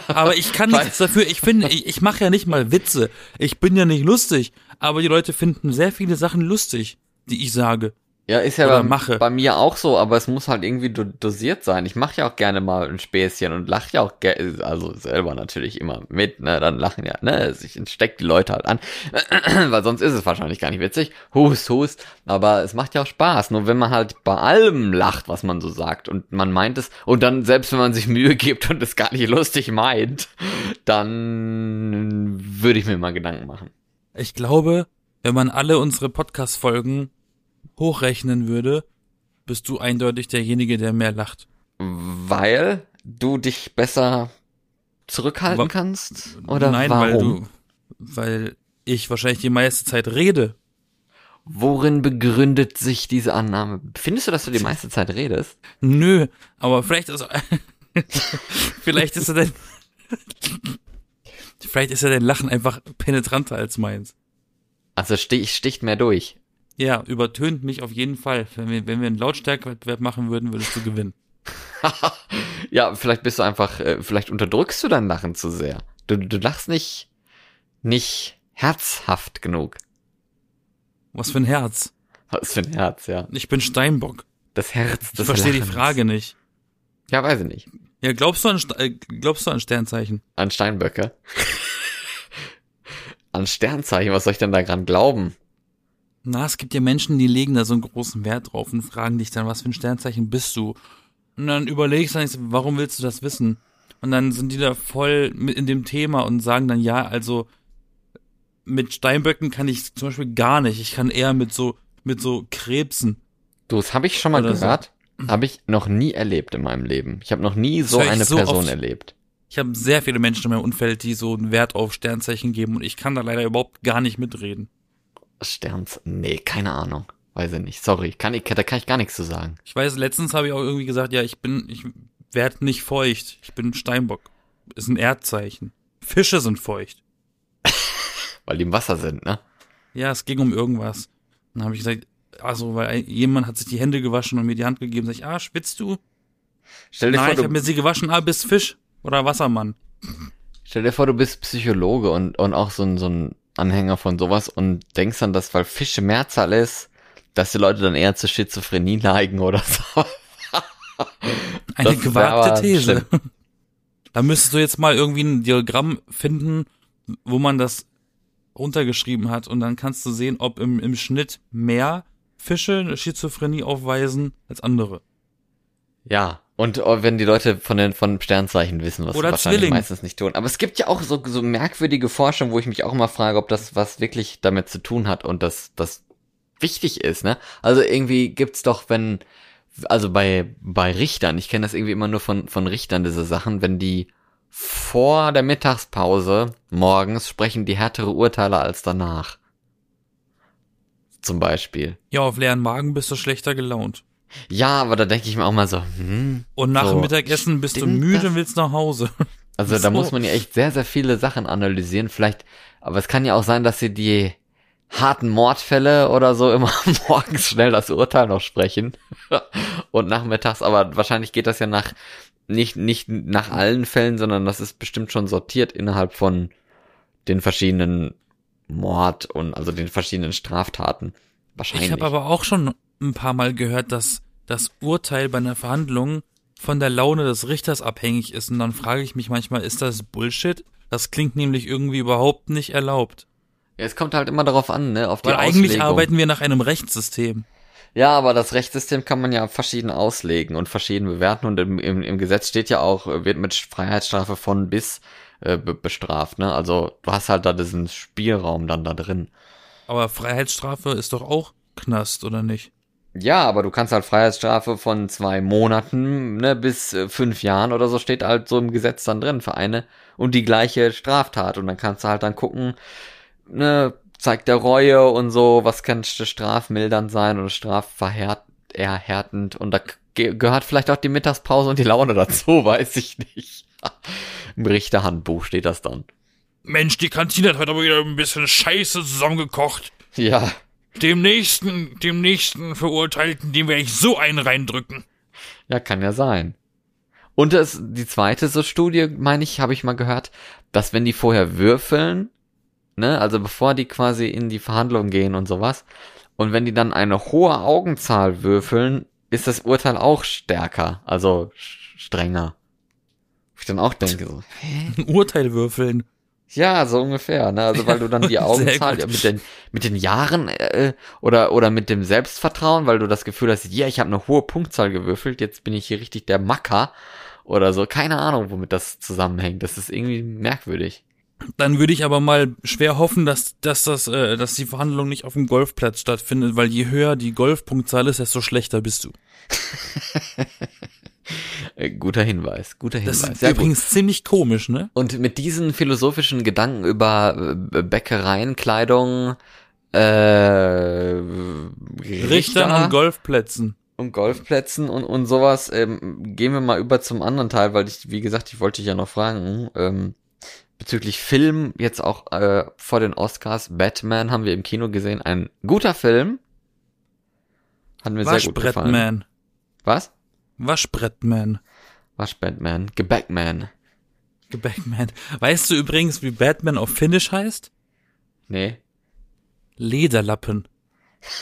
Aber ich kann nichts dafür. Ich finde, ich, ich mache ja nicht mal Witze. Ich bin ja nicht lustig. Aber die Leute finden sehr viele Sachen lustig, die ich sage. Ja, ist ja bei, mache. bei mir auch so, aber es muss halt irgendwie do dosiert sein. Ich mache ja auch gerne mal ein Späßchen und lache ja auch gerne, also selber natürlich immer mit, ne, dann lachen ja, ne, ich steck die Leute halt an, weil sonst ist es wahrscheinlich gar nicht witzig. Hust, hust, aber es macht ja auch Spaß. Nur wenn man halt bei allem lacht, was man so sagt und man meint es, und dann selbst wenn man sich Mühe gibt und es gar nicht lustig meint, dann würde ich mir mal Gedanken machen. Ich glaube, wenn man alle unsere Podcast-Folgen hochrechnen würde, bist du eindeutig derjenige, der mehr lacht. Weil du dich besser zurückhalten Wa- kannst? Oder Nein, warum? weil du, weil ich wahrscheinlich die meiste Zeit rede. Worin begründet sich diese Annahme? Findest du, dass du die meiste Zeit redest? Nö, aber vielleicht ist, vielleicht ist er dein, vielleicht ist ja dein Lachen einfach penetranter als meins. Also stich, sticht mehr durch. Ja, übertönt mich auf jeden Fall. Wenn wir, wenn wir einen Lautstärkewettbewerb machen würden, würdest du gewinnen. ja, vielleicht bist du einfach, äh, vielleicht unterdrückst du dein Lachen zu sehr. Du, du lachst nicht, nicht herzhaft genug. Was für ein Herz. Was für ein Herz, ja. Ich bin Steinbock. Das Herz Ich des verstehe die Lachens. Frage nicht. Ja, weiß ich nicht. Ja, glaubst du an, Sta- äh, glaubst du an Sternzeichen? An Steinböcke. An Sternzeichen, was soll ich denn da dran glauben? Na, es gibt ja Menschen, die legen da so einen großen Wert drauf und fragen dich dann, was für ein Sternzeichen bist du? Und dann überlegst du dann, warum willst du das wissen? Und dann sind die da voll mit in dem Thema und sagen dann, ja, also mit Steinböcken kann ich zum Beispiel gar nicht. Ich kann eher mit so, mit so Krebsen. Du, das habe ich schon mal Oder so. gehört. Habe ich noch nie erlebt in meinem Leben. Ich habe noch nie so eine so Person oft. erlebt. Ich habe sehr viele Menschen in meinem Umfeld, die so einen Wert auf Sternzeichen geben und ich kann da leider überhaupt gar nicht mitreden. Sterns, nee, keine Ahnung. Weiß ich nicht. Sorry, kann ich, da kann ich gar nichts zu sagen. Ich weiß, letztens habe ich auch irgendwie gesagt, ja, ich bin, ich werde nicht feucht. Ich bin Steinbock. Ist ein Erdzeichen. Fische sind feucht. Weil die im Wasser sind, ne? Ja, es ging um irgendwas. Dann habe ich gesagt, also, weil jemand hat sich die Hände gewaschen und mir die Hand gegeben. Sag ich, ah, schwitzt du? Stell dir, Nein, ich vor, habe du, mir sie gewaschen, ah, bist Fisch oder Wassermann. stell dir vor, du bist Psychologe und, und auch so ein, so ein Anhänger von sowas und denkst dann, dass, weil Fische Mehrzahl ist, dass die Leute dann eher zur Schizophrenie neigen oder so. Eine Das gewagte These. Da müsstest du jetzt mal irgendwie ein Diagramm finden, wo man das runtergeschrieben hat und dann kannst du sehen, ob im, im Schnitt mehr Fische eine Schizophrenie aufweisen als andere. Ja, und äh, wenn die Leute von den von Sternzeichen wissen, was Oder sie wahrscheinlich Zwilling. meistens nicht tun. Aber es gibt ja auch so, so merkwürdige Forschung, wo ich mich auch immer frage, ob das was wirklich damit zu tun hat und dass das wichtig ist, ne? Also irgendwie gibt's doch, wenn, also bei, bei Richtern, ich kenne das irgendwie immer nur von, von Richtern, diese Sachen, wenn die vor der Mittagspause morgens sprechen die härtere Urteile als danach. Zum Beispiel. Ja, auf leeren Magen bist du schlechter gelaunt. Ja, aber da denke ich mir auch mal so, hm, Und nach So, dem Mittagessen bist du müde das? und willst nach Hause. Also da So. muss man ja echt sehr, sehr viele Sachen analysieren. Vielleicht, aber es kann ja auch sein, dass sie die harten Mordfälle oder so immer morgens schnell das Urteil noch sprechen und nachmittags, aber wahrscheinlich geht das ja nach nicht nicht nach allen Fällen, sondern das ist bestimmt schon sortiert innerhalb von den verschiedenen Mord und also den verschiedenen Straftaten. Wahrscheinlich. Ich habe aber auch schon ein paar Mal gehört, dass das Urteil bei einer Verhandlung von der Laune des Richters abhängig ist. Und dann frage ich mich manchmal, ist das Bullshit? Das klingt nämlich irgendwie überhaupt nicht erlaubt. ja, es kommt halt immer darauf an, ne, auf die Weil eigentlich Auslegung. arbeiten wir nach einem Rechtssystem. Ja, aber das Rechtssystem kann man ja verschieden auslegen und verschieden bewerten und im, im, im Gesetz steht ja auch, wird mit Freiheitsstrafe von bis äh, be bestraft, ne? Also du hast halt da diesen Spielraum dann da drin. Aber Freiheitsstrafe ist doch auch Knast, oder nicht? Ja, aber du kannst halt Freiheitsstrafe von zwei Monaten ne, bis äh, fünf Jahren oder so steht halt so im Gesetz dann drin für eine und die gleiche Straftat und dann kannst du halt dann gucken, ne, zeigt der Reue und so, was könnte strafmildernd sein oder strafverhärtend und da ge- gehört vielleicht auch die Mittagspause und die Laune dazu, weiß ich nicht. Im Richterhandbuch steht das dann. Mensch, die Kantine hat heute aber wieder ein bisschen Scheiße zusammengekocht. Ja, Dem nächsten, dem nächsten Verurteilten, dem werde ich so einen reindrücken. Ja, kann ja sein. Und das, die zweite so Studie, meine ich, habe ich mal gehört, dass wenn die vorher würfeln, ne, also bevor die quasi in die Verhandlung gehen und sowas, und wenn die dann eine hohe Augenzahl würfeln, ist das Urteil auch stärker, also strenger. Wo ich dann auch denke, so, Ein Urteil würfeln. Ja, so ungefähr, ne? Also weil du dann die Sehr Augenzahl mit den mit den Jahren äh, oder oder mit dem Selbstvertrauen, weil du das Gefühl hast, ja, ich habe eine hohe Punktzahl gewürfelt, jetzt bin ich hier richtig der Macker oder so. Keine Ahnung, womit das zusammenhängt. Das ist irgendwie merkwürdig. Dann würde ich aber mal schwer hoffen, dass, dass das, äh, dass die Verhandlung nicht auf dem Golfplatz stattfindet, weil je höher die Golfpunktzahl ist, desto schlechter bist du. Äh, guter Hinweis, guter Das Hinweis. ist Sehr gut. übrigens ziemlich komisch, ne? Und mit diesen philosophischen Gedanken über äh, Bäckereien, Kleidung, äh, Richtern und Golfplätzen. und Golfplätzen und, und sowas. Ähm, gehen wir mal über zum anderen Teil, weil ich, wie gesagt, ich wollte dich ja noch fragen, ähm, bezüglich Film, jetzt auch äh, vor den Oscars, Batman haben wir im Kino gesehen, ein guter Film. Hat mir sehr gut gefallen. Waschbrettman. Was? Waschbrettman. Was Batman? Gebäckman. Gebäckman. Weißt du übrigens, wie Batman auf Finnish heißt? Nee. Lederlappen.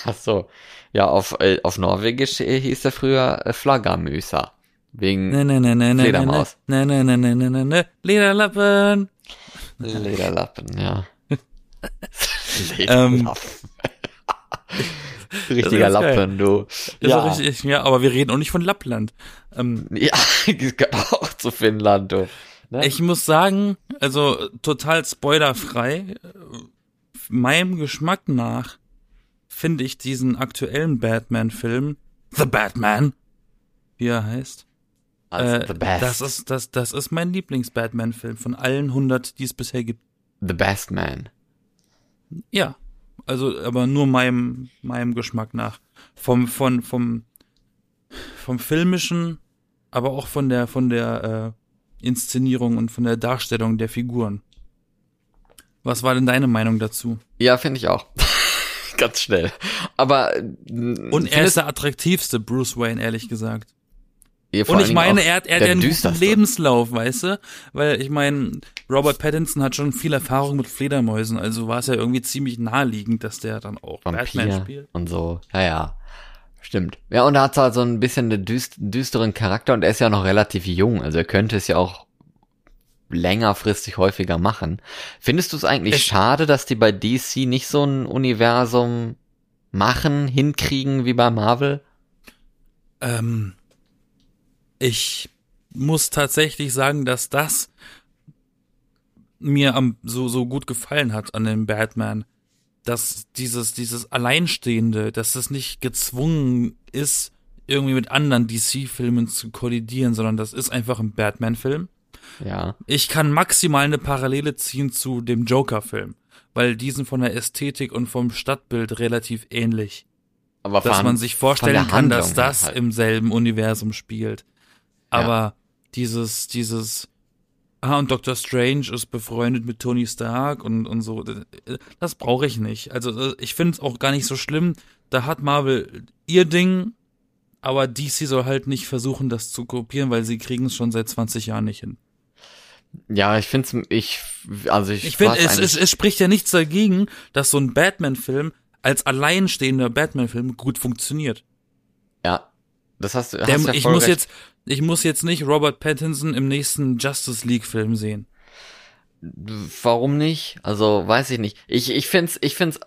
Ach so. Ja, auf, äh, auf Norwegisch äh, hieß er früher äh, Flaggermüser. Wegen Ne, ne, ne, ne, ne, Fledermaus. ne, ne, ne, ne, ne, ne, ne, Lederlappen. Lederlappen, ja. Ähm, Lederlappen. Richtiger. Lappen, du. Ist ja. richtig, ja, aber wir reden auch nicht von Lappland. Ähm, Ja, das gehört auch zu Finnland, du. Ne? ich muss sagen, also total spoilerfrei, meinem Geschmack nach finde ich diesen aktuellen Batman-Film, The Batman, wie er heißt, äh, das ist das, das ist mein Lieblings-Batman-Film von allen 100, die es bisher gibt. the best man. Ja, also aber nur meinem meinem Geschmack nach. Vom von vom vom filmischen, aber auch von der von der äh, Inszenierung und von der Darstellung der Figuren. Was war denn deine Meinung dazu? Ja, finde ich auch. Ganz schnell. Aber äh, Und er ist der attraktivste Bruce Wayne, ehrlich gesagt. Ja, Und ich meine, er hat, er hat ja einen guten. Lebenslauf, weißt du? Weil ich meine, Robert Pattinson hat schon viel Erfahrung mit Fledermäusen, also war es ja irgendwie ziemlich naheliegend, dass der dann auch Batman Vampir spielt. und so. Ja, ja. Stimmt. Ja, und er hat halt so ein bisschen einen düst düsteren Charakter und er ist ja noch relativ jung. Also er könnte es ja auch längerfristig häufiger machen. Findest du es eigentlich Es- schade, dass die bei DC nicht so ein Universum machen, hinkriegen wie bei Marvel? Ähm, ich muss tatsächlich sagen, dass das mir am, so, so gut gefallen hat an dem Batman. Dass dieses, dieses Alleinstehende, dass das nicht gezwungen ist, irgendwie mit anderen DC-Filmen zu kollidieren, sondern das ist einfach ein Batman-Film. Ja. Ich kann maximal eine Parallele ziehen zu dem Joker-Film, weil die sind von der Ästhetik und vom Stadtbild relativ ähnlich. Aber dass von- man sich vorstellen kann, dass das halt. im selben Universum spielt. Aber dieses, dieses, ah, und Doctor Strange ist befreundet mit Tony Stark und, und so, das brauche ich nicht. Also ich finde es auch gar nicht so schlimm. Da hat Marvel ihr Ding, aber DC soll halt nicht versuchen, das zu kopieren, weil sie kriegen es schon seit 20 Jahren nicht hin. Ja, ich find's, ich, also ich, Ich finde, es, es, es spricht ja nichts dagegen, dass so ein Batman-Film als alleinstehender Batman-Film gut funktioniert. ja, das hast du, Der, hast ja ich muss recht. jetzt, ich muss jetzt nicht Robert Pattinson im nächsten Justice League Film sehen. Warum nicht? Also, weiß ich nicht. Ich, ich find's, ich find's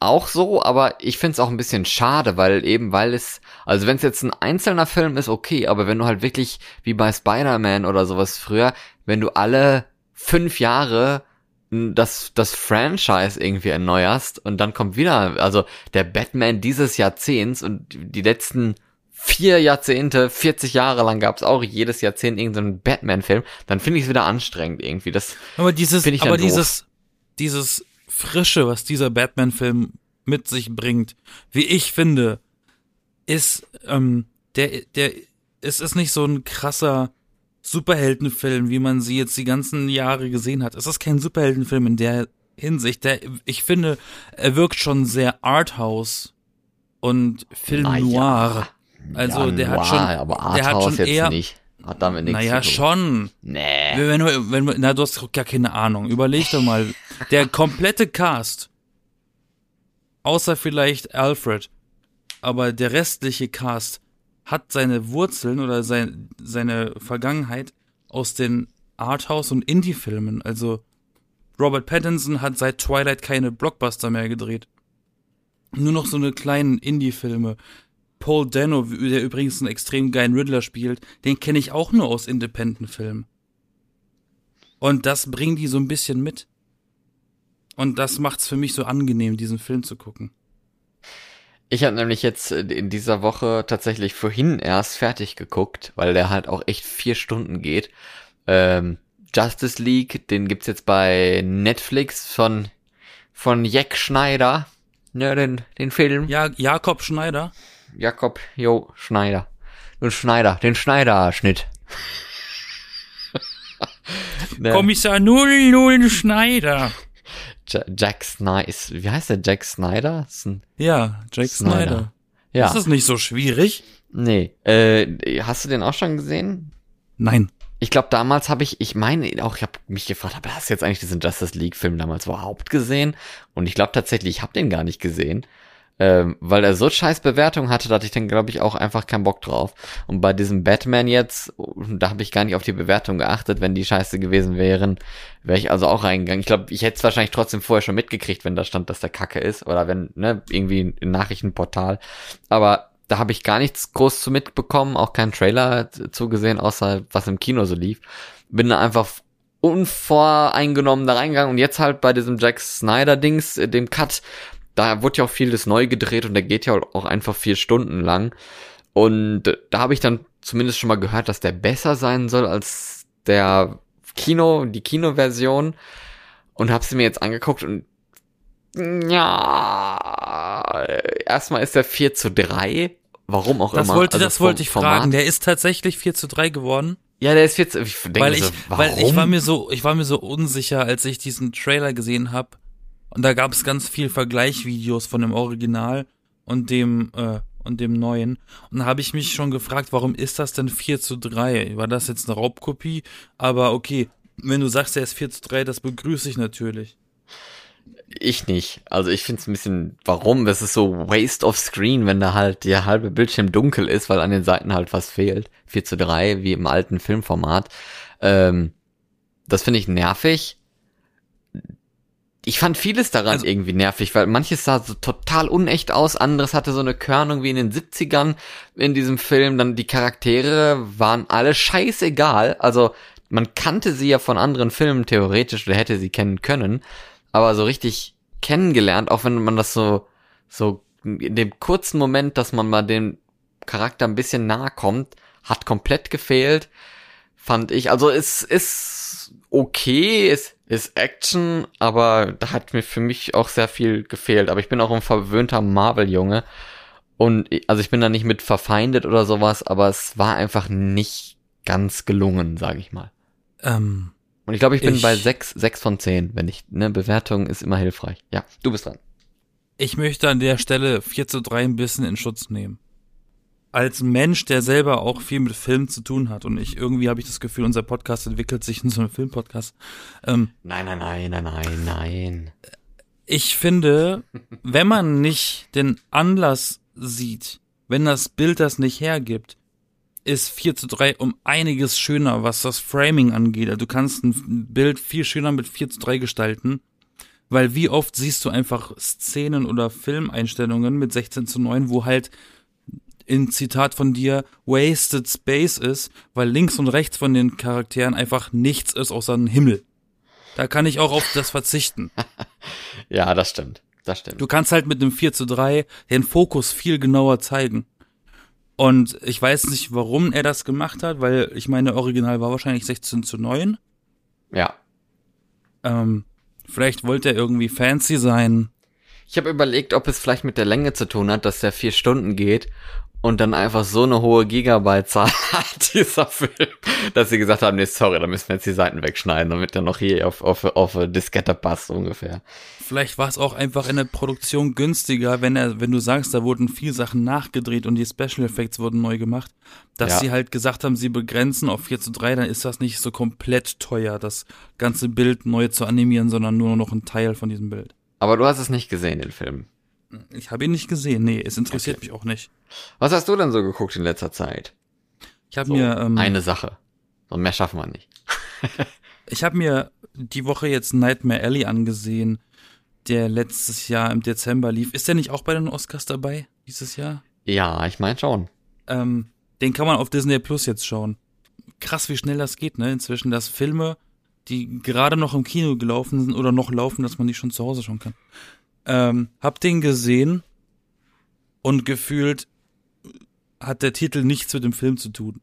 auch so, aber ich find's auch ein bisschen schade, weil eben, weil es, also wenn es jetzt ein einzelner Film ist, okay, aber wenn du halt wirklich, wie bei Spider-Man oder sowas früher, wenn du alle fünf Jahre das, das Franchise irgendwie erneuerst und dann kommt wieder, also der Batman dieses Jahrzehnts und die letzten vier Jahrzehnte, 40 Jahre lang gab's auch jedes Jahrzehnt irgendeinen Batman-Film, dann finde ich es wieder anstrengend irgendwie. Das, Aber dieses, ich aber doof. dieses, dieses Frische, was dieser Batman-Film mit sich bringt, wie ich finde, ist, ähm, der, der, es ist nicht so ein krasser Superheldenfilm, wie man sie jetzt die ganzen Jahre gesehen hat. Es ist kein Superheldenfilm in der Hinsicht. Der, ich finde, er wirkt schon sehr Arthouse und Film Na ja. Also Ja, der hat schon, aber der hat schon jetzt eher, nicht. Hat damit nichts naja, zu tun. schon. Nee. Wenn wenn du, na, du hast gar keine Ahnung. Überleg doch mal. Der komplette Cast, außer vielleicht Alfred, aber der restliche Cast hat seine Wurzeln oder sein, seine Vergangenheit aus den Arthouse- und Indie-Filmen. Also Robert Pattinson hat seit Twilight keine Blockbuster mehr gedreht. Nur noch so eine kleinen Indie-Filme. Paul Dano, der übrigens einen extrem geilen Riddler spielt, den kenne ich auch nur aus Independent-Filmen. Und das bringen die so ein bisschen mit. Und das macht's für mich so angenehm, diesen Film zu gucken. Ich habe nämlich jetzt in dieser Woche tatsächlich vorhin erst fertig geguckt, weil der halt auch echt vier Stunden geht. Ähm, Justice League, den gibt's jetzt bei Netflix von von Jack Schneider. Ja, den, den Film. Ja, Jakob Schneider. Jakob Jo Schneider. Den Schneider, den Schneider-Schnitt. Ne, Kommissar 00 Schneider. Ja- Jack Snyder. Wie heißt der Jack Snyder? Ja, Jack Snyder. Snyder. ja. Das ist nicht so schwierig. nee. Äh, hast du den auch schon gesehen? Nein. Ich glaube, damals habe ich, ich meine auch, ich habe mich gefragt, aber hast du jetzt eigentlich diesen Justice League-Film damals überhaupt gesehen? Und ich glaube tatsächlich, ich habe den gar nicht gesehen, ähm, weil er so scheiß Bewertung hatte, da hatte ich dann, glaube ich, auch einfach keinen Bock drauf. Und bei diesem Batman jetzt, da habe ich gar nicht auf die Bewertung geachtet, wenn die scheiße gewesen wären, wäre ich also auch reingegangen. Ich glaube, ich hätte es wahrscheinlich trotzdem vorher schon mitgekriegt, wenn da stand, dass der Kacke ist, oder wenn, ne, irgendwie ein Nachrichtenportal. Aber da habe ich gar nichts groß zu mitbekommen, auch keinen Trailer zugesehen, außer was im Kino so lief. Bin da einfach unvoreingenommen da reingegangen und jetzt halt bei diesem Jack Snyder Dings, äh, dem Cut, da wurde ja auch vieles neu gedreht und der geht ja auch einfach vier Stunden lang. Und da habe ich dann zumindest schon mal gehört, dass der besser sein soll als der Kino, die Kinoversion und habe sie mir jetzt angeguckt und ja, erstmal ist der 4 zu 3. Warum auch Das immer. wollte, Also das wollte ich Format. fragen. Der ist tatsächlich 4 zu 3 geworden. Ja, der ist 4 zu, ich denke weil ich, so, weil ich warum? war mir so, ich war mir so unsicher, als ich diesen Trailer gesehen habe. Und da gab es ganz viel Vergleichvideos von dem Original und dem äh, und dem neuen. Und da habe ich mich schon gefragt, warum ist das denn 4 zu 3? War das jetzt eine Raubkopie? Aber okay, wenn du sagst, er ist 4 zu 3, das begrüße ich natürlich. Ich nicht. Also ich finde es ein bisschen, warum? Das ist so Waste of Screen, wenn da halt der halbe Bildschirm dunkel ist, weil an den Seiten halt was fehlt. 4 zu 3, wie im alten Filmformat. Ähm, das finde ich nervig. Ich fand vieles daran Also- irgendwie nervig, weil manches sah so total unecht aus, anderes hatte so eine Körnung wie in den 70ern in diesem Film, dann die Charaktere waren alle scheißegal, also man kannte sie ja von anderen Filmen theoretisch oder hätte sie kennen können, aber so richtig kennengelernt, auch wenn man das so, so in dem kurzen Moment, dass man mal dem Charakter ein bisschen nahe kommt, hat komplett gefehlt, fand ich. Also es ist okay, es ist Action, aber da hat mir für mich auch sehr viel gefehlt. Aber ich bin auch ein verwöhnter Marvel-Junge. Und also ich bin da nicht mit verfeindet oder sowas, aber es war einfach nicht ganz gelungen, sage ich mal. Ähm, Und ich glaube, ich bin Ich- bei sechs, sechs von zehn, wenn ich, ne, Bewertung ist immer hilfreich. Ja, du bist dran. ich möchte an der Stelle 4 zu 3 ein bisschen in Schutz nehmen. Als Mensch, der selber auch viel mit Film zu tun hat und ich irgendwie habe ich das Gefühl, unser Podcast entwickelt sich in so einen Filmpodcast. Ähm, Nein, nein, nein, nein, nein, nein. ich finde, wenn man nicht den Anlass sieht, wenn das Bild das nicht hergibt, ist 4 zu 3 um einiges schöner, was das Framing angeht. Also du kannst ein Bild viel schöner mit 4 zu 3 gestalten, weil wie oft siehst du einfach Szenen oder Filmeinstellungen mit 16 zu 9, wo halt in Zitat von dir wasted space ist, weil links und rechts von den Charakteren einfach nichts ist außer ein Himmel. Da kann ich auch auf das verzichten. Ja, das stimmt. Das stimmt. Du kannst halt mit einem 4 zu 3 den Fokus viel genauer zeigen. Und ich weiß nicht, warum er das gemacht hat, weil ich meine, Original war wahrscheinlich 16 zu 9. ja. Ähm, vielleicht wollte er irgendwie fancy sein. Ich habe überlegt, ob es vielleicht mit der Länge zu tun hat, dass der vier Stunden geht und dann einfach so eine hohe Gigabyte-Zahl hat, dieser Film, dass sie gesagt haben, nee, sorry, da müssen wir jetzt die Seiten wegschneiden, damit der noch hier auf, auf, auf Diskette passt, ungefähr. Vielleicht war es auch einfach in der Produktion günstiger, wenn er, wenn du sagst, da wurden viel Sachen nachgedreht und die Special Effects wurden neu gemacht, dass Ja. sie halt gesagt haben, sie begrenzen auf 4 zu 3, dann ist das nicht so komplett teuer, das ganze Bild neu zu animieren, sondern nur noch ein Teil von diesem Bild. Aber du hast es nicht gesehen, den Film. Ich habe ihn nicht gesehen, nee, es interessiert Okay. mich auch nicht. Was hast du denn so geguckt in letzter Zeit? Ich habe So, mir, ähm, eine Sache. So mehr schaffen wir nicht. ich habe mir die Woche jetzt Nightmare Alley angesehen, der letztes Jahr im Dezember lief. Ist der nicht auch bei den Oscars dabei dieses Jahr? Ja, ich meine schon. Ähm, den kann man auf Disney Plus jetzt schauen. Krass, wie schnell das geht, ne? Inzwischen, dass Filme, die gerade noch im Kino gelaufen sind oder noch laufen, dass man die schon zu Hause schauen kann. Ähm, hab den gesehen und gefühlt hat der Titel nichts mit dem Film zu tun.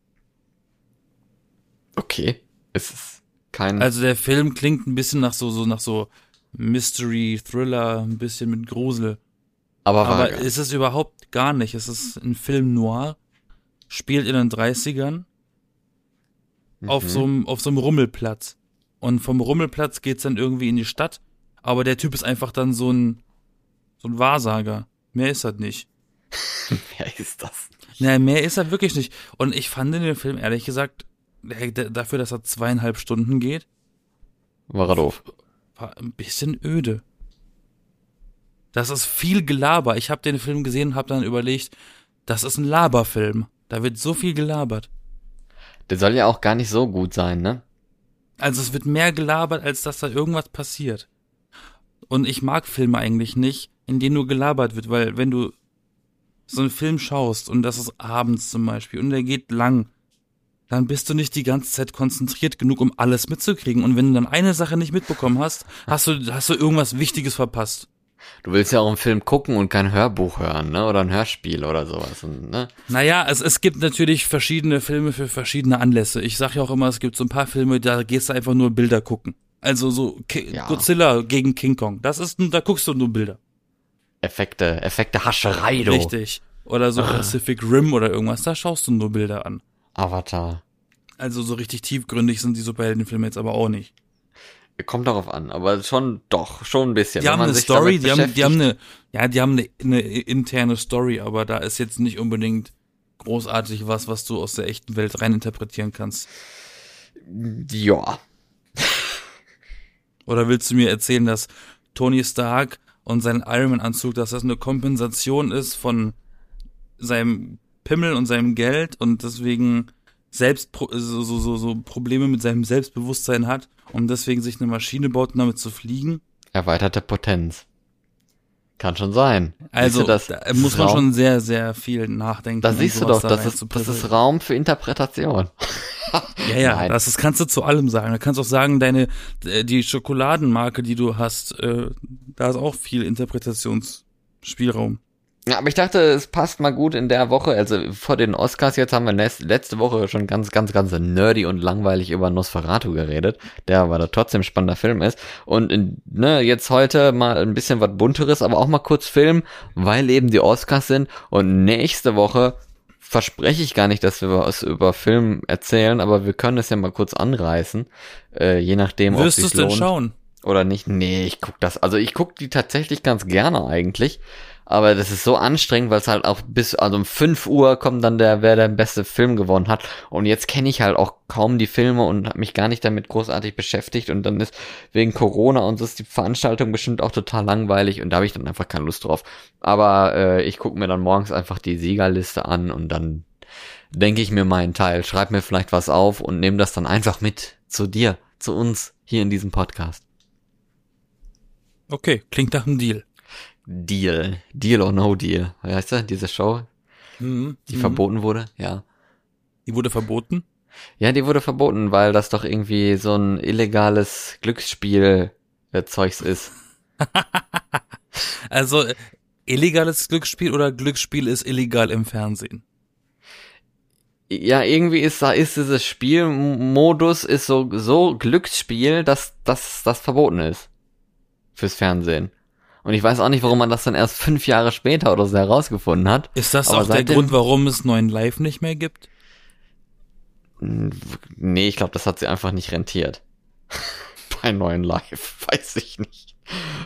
Okay. Es ist kein. Also der Film klingt ein bisschen nach so, so nach so Mystery, Thriller, ein bisschen mit Grusel. aber Aber ist es überhaupt gar nicht. Es ist ein Film noir, spielt in den 30ern auf Mhm. so einem auf so einem Rummelplatz. Und vom Rummelplatz geht's dann irgendwie in die Stadt, aber der Typ ist einfach dann so ein so ein Wahrsager. Mehr ist das nicht. Wer ist das? Naja, mehr ist er wirklich nicht. Und ich fand in dem Film ehrlich gesagt, dafür, dass er zweieinhalb Stunden geht, War er doof. war ein bisschen öde. Das ist viel Gelaber. Ich habe den Film gesehen und habe dann überlegt, das ist ein Laberfilm. Da wird so viel gelabert. Der soll ja auch gar nicht so gut sein, ne? Also es wird mehr gelabert, als dass da irgendwas passiert. Und ich mag Filme eigentlich nicht, in denen nur gelabert wird, weil wenn du so einen Film schaust und das ist abends zum Beispiel und der geht lang, dann bist du nicht die ganze Zeit konzentriert genug, um alles mitzukriegen. Und wenn du dann eine Sache nicht mitbekommen hast, hast du, hast du irgendwas Wichtiges verpasst. Du willst ja auch einen Film gucken und kein Hörbuch hören, ne? Oder ein Hörspiel oder sowas, ne? Naja, es, es gibt natürlich verschiedene Filme für verschiedene Anlässe. Ich sag ja auch immer, es gibt so ein paar Filme, da gehst du einfach nur Bilder gucken. Also so Ki Ja. Godzilla gegen King Kong. Das ist, da guckst du nur Bilder. Effekte, Effekte Hascherei, du. Richtig. Oder so Pacific Rim oder irgendwas, da schaust du nur Bilder an. Avatar. Also so richtig tiefgründig sind die Superheldenfilme jetzt aber auch nicht. Kommt darauf an, aber schon, doch, schon ein bisschen. Die haben eine Story, die haben, die haben eine, ja, die haben eine, eine interne Story, aber da ist jetzt nicht unbedingt großartig was, was du aus der echten Welt rein interpretieren kannst. Ja. Oder willst du mir erzählen, dass Tony Stark und sein Ironman-Anzug, dass das eine Kompensation ist von seinem Pimmel und seinem Geld und deswegen selbst so, so, so, so Probleme mit seinem Selbstbewusstsein hat und deswegen sich eine Maschine baut, um damit zu fliegen? Erweiterte Potenz. Kann schon sein. Also, das da muss man Raum- schon sehr, sehr viel nachdenken. Da siehst du doch, da das ist, das ist Raum für Interpretation. Ja, ja, Nein. das ist, kannst du zu allem sagen. Du kannst auch sagen, deine, äh, die Schokoladenmarke, die du hast, äh, da ist auch viel Interpretationsspielraum. Ja, aber ich dachte, es passt mal gut in der Woche. Also vor den Oscars jetzt haben wir letzte Woche schon ganz, ganz, ganz nerdy und langweilig über Nosferatu geredet, der aber da trotzdem spannender Film ist. Und in, ne, jetzt heute mal ein bisschen was bunteres, aber auch mal kurz Film, weil eben die Oscars sind. Und nächste Woche verspreche ich gar nicht, dass wir was über Film erzählen, aber wir können es ja mal kurz anreißen, äh, je nachdem, ob Wirst du es es denn lohnt schauen? oder nicht. Nee, ich guck das. Also ich guck die tatsächlich ganz gerne eigentlich. Aber das ist so anstrengend, weil es halt auch bis, also um 5 Uhr kommt dann der, wer der beste Film gewonnen hat. Und jetzt kenne ich halt auch kaum die Filme und habe mich gar nicht damit großartig beschäftigt. Und dann ist wegen Corona und so ist die Veranstaltung bestimmt auch total langweilig und da habe ich dann einfach keine Lust drauf. Aber äh, ich gucke mir dann morgens einfach die Siegerliste an und dann denke ich mir meinen Teil, schreib mir vielleicht was auf und nehme das dann einfach mit zu dir, zu uns hier in diesem Podcast. Okay, klingt nach einem Deal. Deal. Deal or no deal. Wie heißt das? Diese Show, Mhm. die Mhm. verboten wurde? Ja. Die wurde verboten? Ja, die wurde verboten, weil das doch irgendwie so ein illegales Glücksspiel äh, Zeugs ist. Also, äh, illegales Glücksspiel oder Glücksspiel ist illegal im Fernsehen? Ja, irgendwie ist da ist dieses Spielmodus ist so so Glücksspiel, dass dass das verboten ist fürs Fernsehen. Und ich weiß auch nicht, warum man das dann erst fünf Jahre später oder so herausgefunden hat. Ist das Aber auch der Grund, warum es neuen Live nicht mehr gibt? Nee, ich glaube, das hat sie einfach nicht rentiert. Bei neuen Live, weiß ich nicht.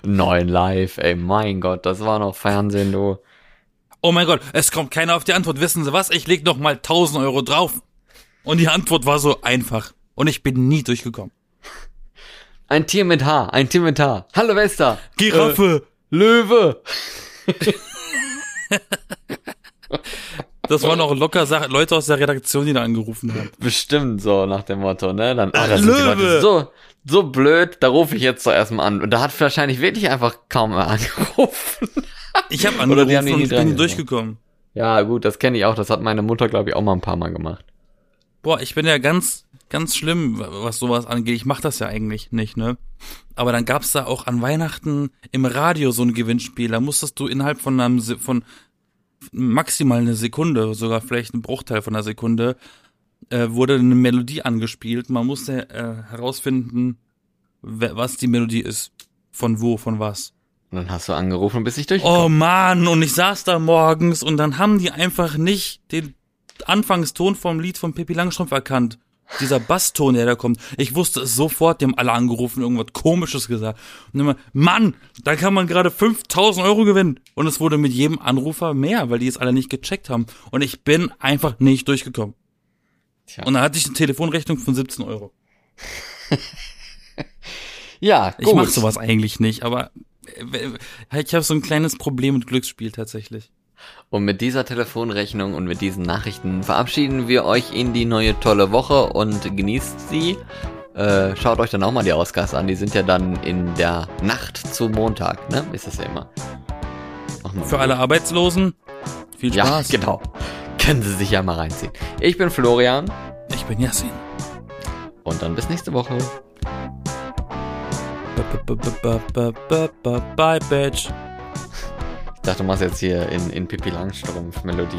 Neuen Live, ey, mein Gott, das war noch Fernsehen, du. Oh mein Gott, es kommt keiner auf die Antwort. Wissen Sie was? Ich leg noch mal 1000 Euro drauf. Und die Antwort war so einfach. Und ich bin nie durchgekommen. Ein Tier mit Haar, ein Tier mit Haar. Hallo Wester. Giraffe! Löwe. Das waren auch locker Leute aus der Redaktion, die da angerufen haben. Bestimmt so nach dem Motto, ne? Dann, ah, Ah, da sind die Löwe. Leute so, so blöd, da rufe ich jetzt doch erstmal an. Und da hat wahrscheinlich wirklich einfach kaum mehr angerufen. Ich habe Oder die angerufen haben die und ich bin genommen. durchgekommen. Ja, gut, das kenne ich auch. Das hat meine Mutter, glaube ich, auch mal ein paar Mal gemacht. Boah, ich bin ja ganz, ganz schlimm, was sowas angeht. Ich mach das ja eigentlich nicht, ne? Aber dann gab's da auch an Weihnachten im Radio so ein Gewinnspiel. Da musstest du innerhalb von einem, Se- von maximal eine Sekunde, sogar vielleicht ein Bruchteil von einer Sekunde, äh, wurde eine Melodie angespielt. Man musste äh, herausfinden, was die Melodie ist. Von wo, von was. Und dann hast du angerufen und bist nicht durchgekommen. Oh Mann, und ich saß da morgens und dann haben die einfach nicht den Anfangston vom Lied von Pippi Langstrumpf erkannt. Dieser Basston, der da kommt. Ich wusste es sofort, die haben alle angerufen, irgendwas komisches gesagt. Und immer, Mann, da kann man gerade 5000 Euro gewinnen. Und es wurde mit jedem Anrufer mehr, weil die es alle nicht gecheckt haben. Und ich bin einfach nicht durchgekommen. Tja. Und dann hatte ich eine Telefonrechnung von 17 Euro. Ja, gut. Ich mach sowas eigentlich nicht, aber äh, ich habe so ein kleines Problem mit Glücksspiel tatsächlich. Und mit dieser Telefonrechnung und mit diesen Nachrichten verabschieden wir euch in die neue tolle Woche und genießt sie. Äh, schaut euch dann auch mal die Ausgaben an. Die sind ja dann in der Nacht zu Montag, ne? Ist das ja immer. Für alle Arbeitslosen, viel Ja, Spaß. genau. Können Sie sich ja mal reinziehen. Ich bin Florian Ich bin Yassin. und dann bis nächste Woche. Bye, Bitch. Ich dachte, du machst jetzt hier in, in Pippi Langstrumpf Melodie.